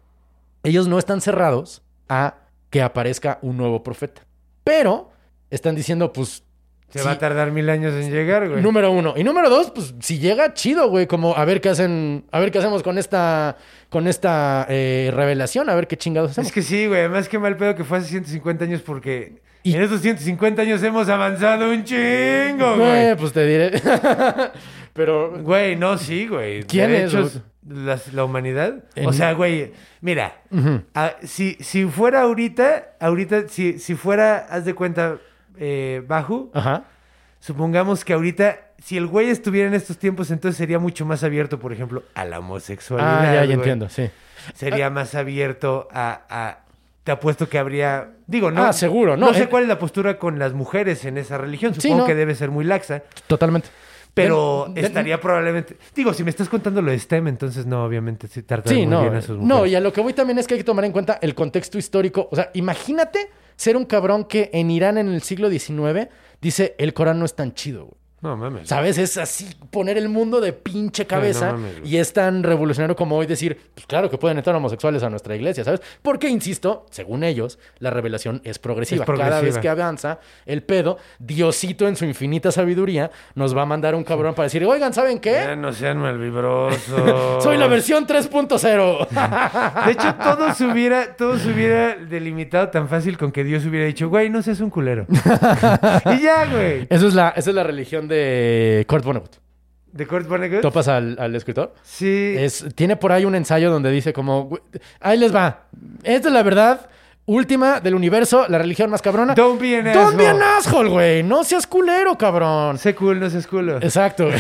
ellos no están cerrados a que aparezca un nuevo profeta, pero están diciendo, pues... Se sí, va a tardar mil años en llegar, güey. Número uno. Y número dos, pues si llega, chido, güey. Como a ver qué hacen, a ver qué hacemos con esta, con esta eh, revelación, a ver qué chingados hacemos. Es que sí, güey. Además, qué mal pedo que fue hace 150 años porque Y- en estos 150 años hemos avanzado un chingo, güey. Eh, pues te diré. [laughs] Pero, Güey, no, sí, güey. ¿Quién es, Derechos, las- la humanidad. En- O sea, güey, mira, ah, si, si fuera ahorita, ahorita, si, si fuera, haz de cuenta, eh, Bajo, ajá. supongamos que ahorita, si el güey estuviera en estos tiempos, entonces sería mucho más abierto, por ejemplo, a la homosexualidad. Ah, ya, ya güey. entiendo, sí. Sería más abierto a, a- Te apuesto que habría... Digo, no... Ah, seguro, no, No sé eh, cuál es la postura con las mujeres en esa religión. Sí, Supongo no. que debe ser muy laxa. Totalmente. Pero De- de- estaría probablemente... Digo, si me estás contando lo de STEM, entonces no, obviamente sí trata Sí, muy no. bien a sus No, mujeres. y a lo que voy también es que hay que tomar en cuenta el contexto histórico. O sea, imagínate ser un cabrón que en Irán en el siglo XIX dice el Corán no es tan chido, güey. No, mames. ¿Sabes? Es así poner el mundo de pinche cabeza. no mames, güey. y es tan revolucionario como hoy decir, pues claro que pueden entrar homosexuales a nuestra iglesia, ¿sabes? Porque, insisto, según ellos, la revelación es progresiva. Es progresiva. Cada vez que avanza el pedo, Diosito en su infinita sabiduría nos va a mandar un cabrón para decir, oigan, ¿saben qué? Ya no sean malvibrosos. [laughs] Soy la versión 3.0. De hecho, todo se hubiera, todo se hubiera delimitado tan fácil con que Dios hubiera dicho, güey, no seas un culero. [laughs] y ya, güey. Eso es la, esa es la religión de Kurt Vonnegut. ¿De Kurt Vonnegut? ¿Topas al, al escritor? Sí. Es, tiene por ahí un ensayo donde dice como, "Güey, ahí les va. Esta es la verdad última del universo, la religión más cabrona. Don't be an Don't be an asshole. güey. No seas culero, cabrón. Sé cool, no seas culo. Exacto. [laughs] un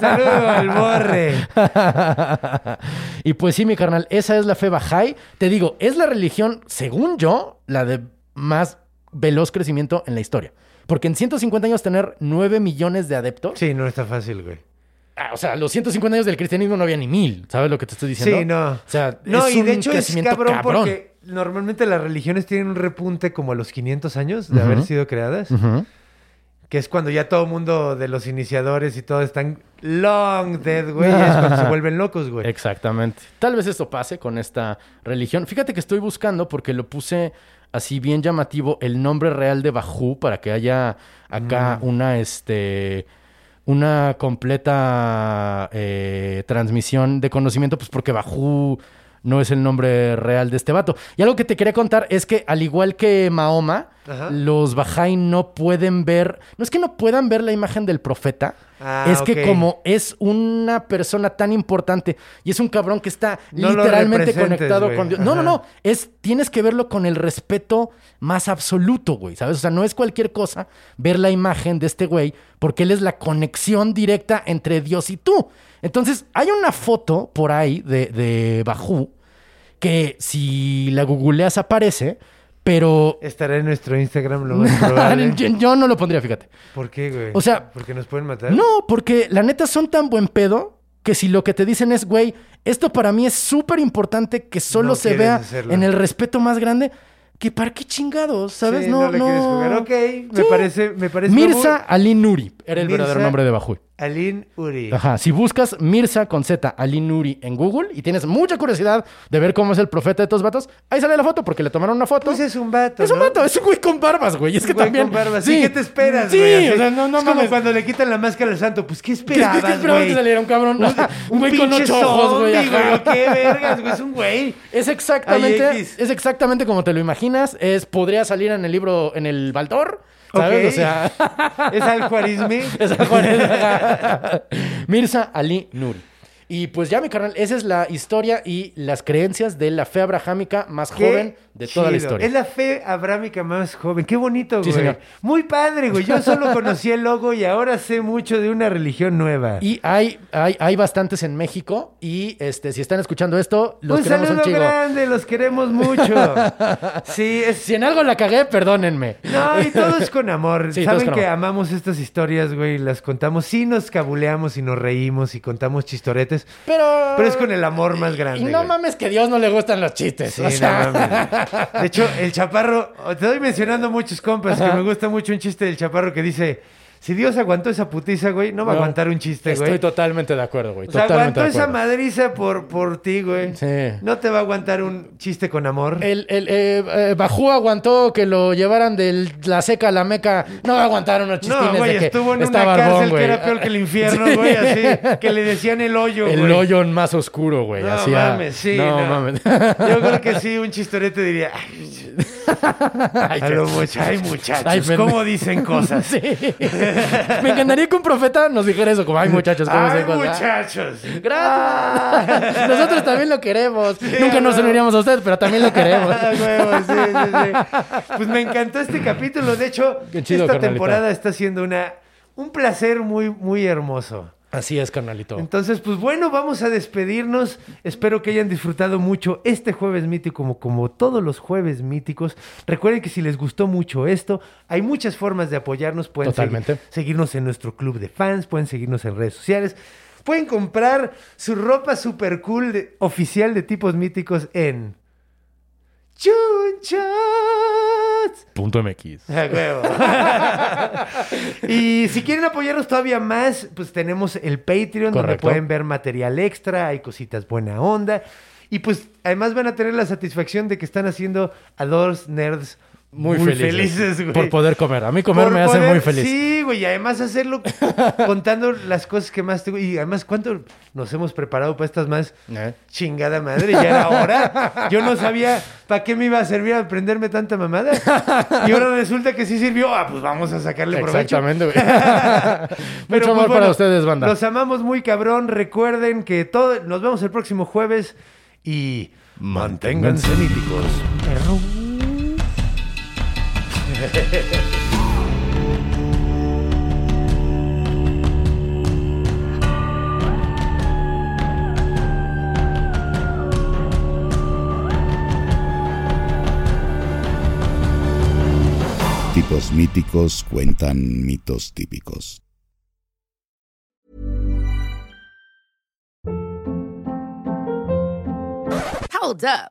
saludo al borre. [laughs] y pues sí, mi carnal, esa es la fe Bahá'í. Te digo, es la religión, según yo, la de más veloz crecimiento en la historia. Porque en 150 años tener 9 millones de adeptos. Sí, no está fácil, güey. Ah, o sea, los 150 años del cristianismo no había ni mil. ¿Sabes lo que te estoy diciendo? Sí, no. O sea, No, es y de un hecho es cabrón, porque normalmente las religiones tienen un repunte como a los 500 años de haber sido creadas, que es cuando ya todo el mundo de los iniciadores y todo están long dead, güey, es cuando se [laughs] vuelven locos, güey. Exactamente. Tal vez esto pase con esta religión. Fíjate que estoy buscando porque lo puse así bien llamativo el nombre real de Bajú para que haya acá Mm. una este una completa eh, transmisión de conocimiento, pues porque Bajú no es el nombre real de este vato. Y algo que te quería contar es que al igual que Mahoma, Ajá. los Bahá'í no pueden ver, no es que no puedan ver la imagen del profeta, Ah, es que como es una persona tan importante y es un cabrón que está No literalmente conectado con Dios. No, no, no. Es, tienes que verlo con el respeto más absoluto, güey. ¿Sabes? O sea, no es cualquier cosa ver la imagen de este güey, porque él es la conexión directa entre Dios y tú. Entonces, hay una foto por ahí de, de Bajú que si la googleas aparece, pero Estará en nuestro Instagram lo [laughs] más probable. yo, yo no lo pondría, fíjate. ¿Por qué, güey? O sea, ¿Porque nos pueden matar? No, porque la neta son tan buen pedo que si lo que te dicen es, güey, esto para mí es súper importante que solo No se vea hacerlo. en el respeto más grande, que para qué chingados, ¿sabes? Sí, no, no le quieres jugar. Ok, me Sí. parece, me parece Mirza como- Ali Nuri era el Mirza verdadero nombre de Bajuy. Alin Uri. Ajá, si buscas Mirza con Z Ali Nuri en Google y tienes mucha curiosidad de ver cómo es el profeta de estos vatos, ahí sale la foto porque le tomaron una foto. Pues es un vato, Es un ¿no? vato, es un güey con barbas, güey. Es que Güey también. con barba. Sí, ¿qué te esperas, Sí, güey? Así. o sea, no, no es como cuando le quitan la máscara al santo. Pues, ¿qué ¿Qué, esperabas, qué esperabas güey? que saliera un cabrón? Un, güey con ocho ojos, güey. zombie, ajá. ¿o ¿Qué vergas, güey? Es un güey. Es exactamente, Ay, es exactamente como te lo imaginas. Es, podría salir en el libro, en el Baldor. ¿Sabes? O sea, [laughs] Es al Juarismi. [laughs] es [laughs] Mirza Ali Nuri. Y pues ya, mi carnal, esa es la historia y las creencias de la fe abrahámica más Qué joven de toda la historia. Es la fe abrámica más joven. Qué bonito, Sí, güey. señor. Muy padre, güey. Yo solo conocí el logo y ahora sé mucho de una religión nueva. Y hay, hay, hay bastantes en México. Y este, si están escuchando esto, los un queremos un saludo chingo. grande, los queremos mucho. [laughs] Sí, es... Si en algo la cagué, perdónenme. No, y todo es con amor. [laughs] Sí, Saben con que amor. amamos estas historias, güey, las contamos. Sí nos cabuleamos y nos reímos y contamos chistoretes, Pero. pero es con el amor más grande. Y no güey. mames que a Dios no le gustan los chistes. Sí, o sea, no mames. De hecho, el chaparro, te doy mencionando muchos compas que me gusta mucho un chiste del chaparro que dice: Si Dios aguantó esa putiza, güey, no va a aguantar un chiste, Estoy güey. totalmente de acuerdo, güey. O sea, totalmente aguantó de esa madriza por, por ti, güey. Sí. No te va a aguantar un chiste con amor. El, el eh, eh, Bajú aguantó que lo llevaran de la seca a la meca. No va a aguantar unos chistines No, güey, de que estuvo en una barbón, cárcel güey. que era peor que el infierno, [laughs] Sí. güey, así. Que le decían el hoyo, El güey. hoyo más oscuro, güey. No así a- mames, sí. No, No, mames. Yo creo que sí, un chistorete diría, "Ay, [laughs] a lo mucho, ay, muchachos, Ay. ¿cómo dicen cosas? [laughs] Sí. [laughs] Me encantaría que un profeta nos dijera eso, como, ay, muchachos, ¿cómo Ay, se muchachos. Gracias. Nosotros también lo queremos. Nunca nos uniríamos a usted, pero también lo queremos. Ah, sí, sí. Pues me encantó este capítulo. De hecho, chido, esta temporada está siendo una, un placer muy, muy hermoso. Así es, carnalito. Entonces, pues bueno, vamos a despedirnos. Espero que hayan disfrutado mucho este jueves mítico, como, como todos los jueves míticos. Recuerden que si les gustó mucho esto, hay muchas formas de apoyarnos. Pueden Totalmente. segui- seguirnos en nuestro club de fans, pueden seguirnos en redes sociales. Pueden comprar su ropa super cool de- oficial de tipos míticos en Punto MX. [laughs] Y si quieren apoyarnos todavía más, pues tenemos el Patreon donde pueden ver material extra, hay cositas buena onda. Y pues además van a tener la satisfacción de que están haciendo a dos nerds Muy, muy, felices. felices, güey. Por poder comer. A mí comer Por me hace muy feliz. Sí, güey, y además hacerlo [laughs] contando las cosas que más tengo. Y además, ¿cuánto nos hemos preparado para estas más? ¿Eh? Chingada madre, ya era hora. Yo no sabía para qué me iba a servir aprenderme tanta mamada. Y ahora resulta que sí sirvió. Ah, pues vamos a sacarle provecho. Exactamente, güey. [laughs] [laughs] Pero, Mucho pues, amor para ustedes, banda. Los amamos muy cabrón. Recuerden que todo, nos vemos el próximo jueves y manténganse míticos. Tipos míticos cuentan mitos típicos. Hold up.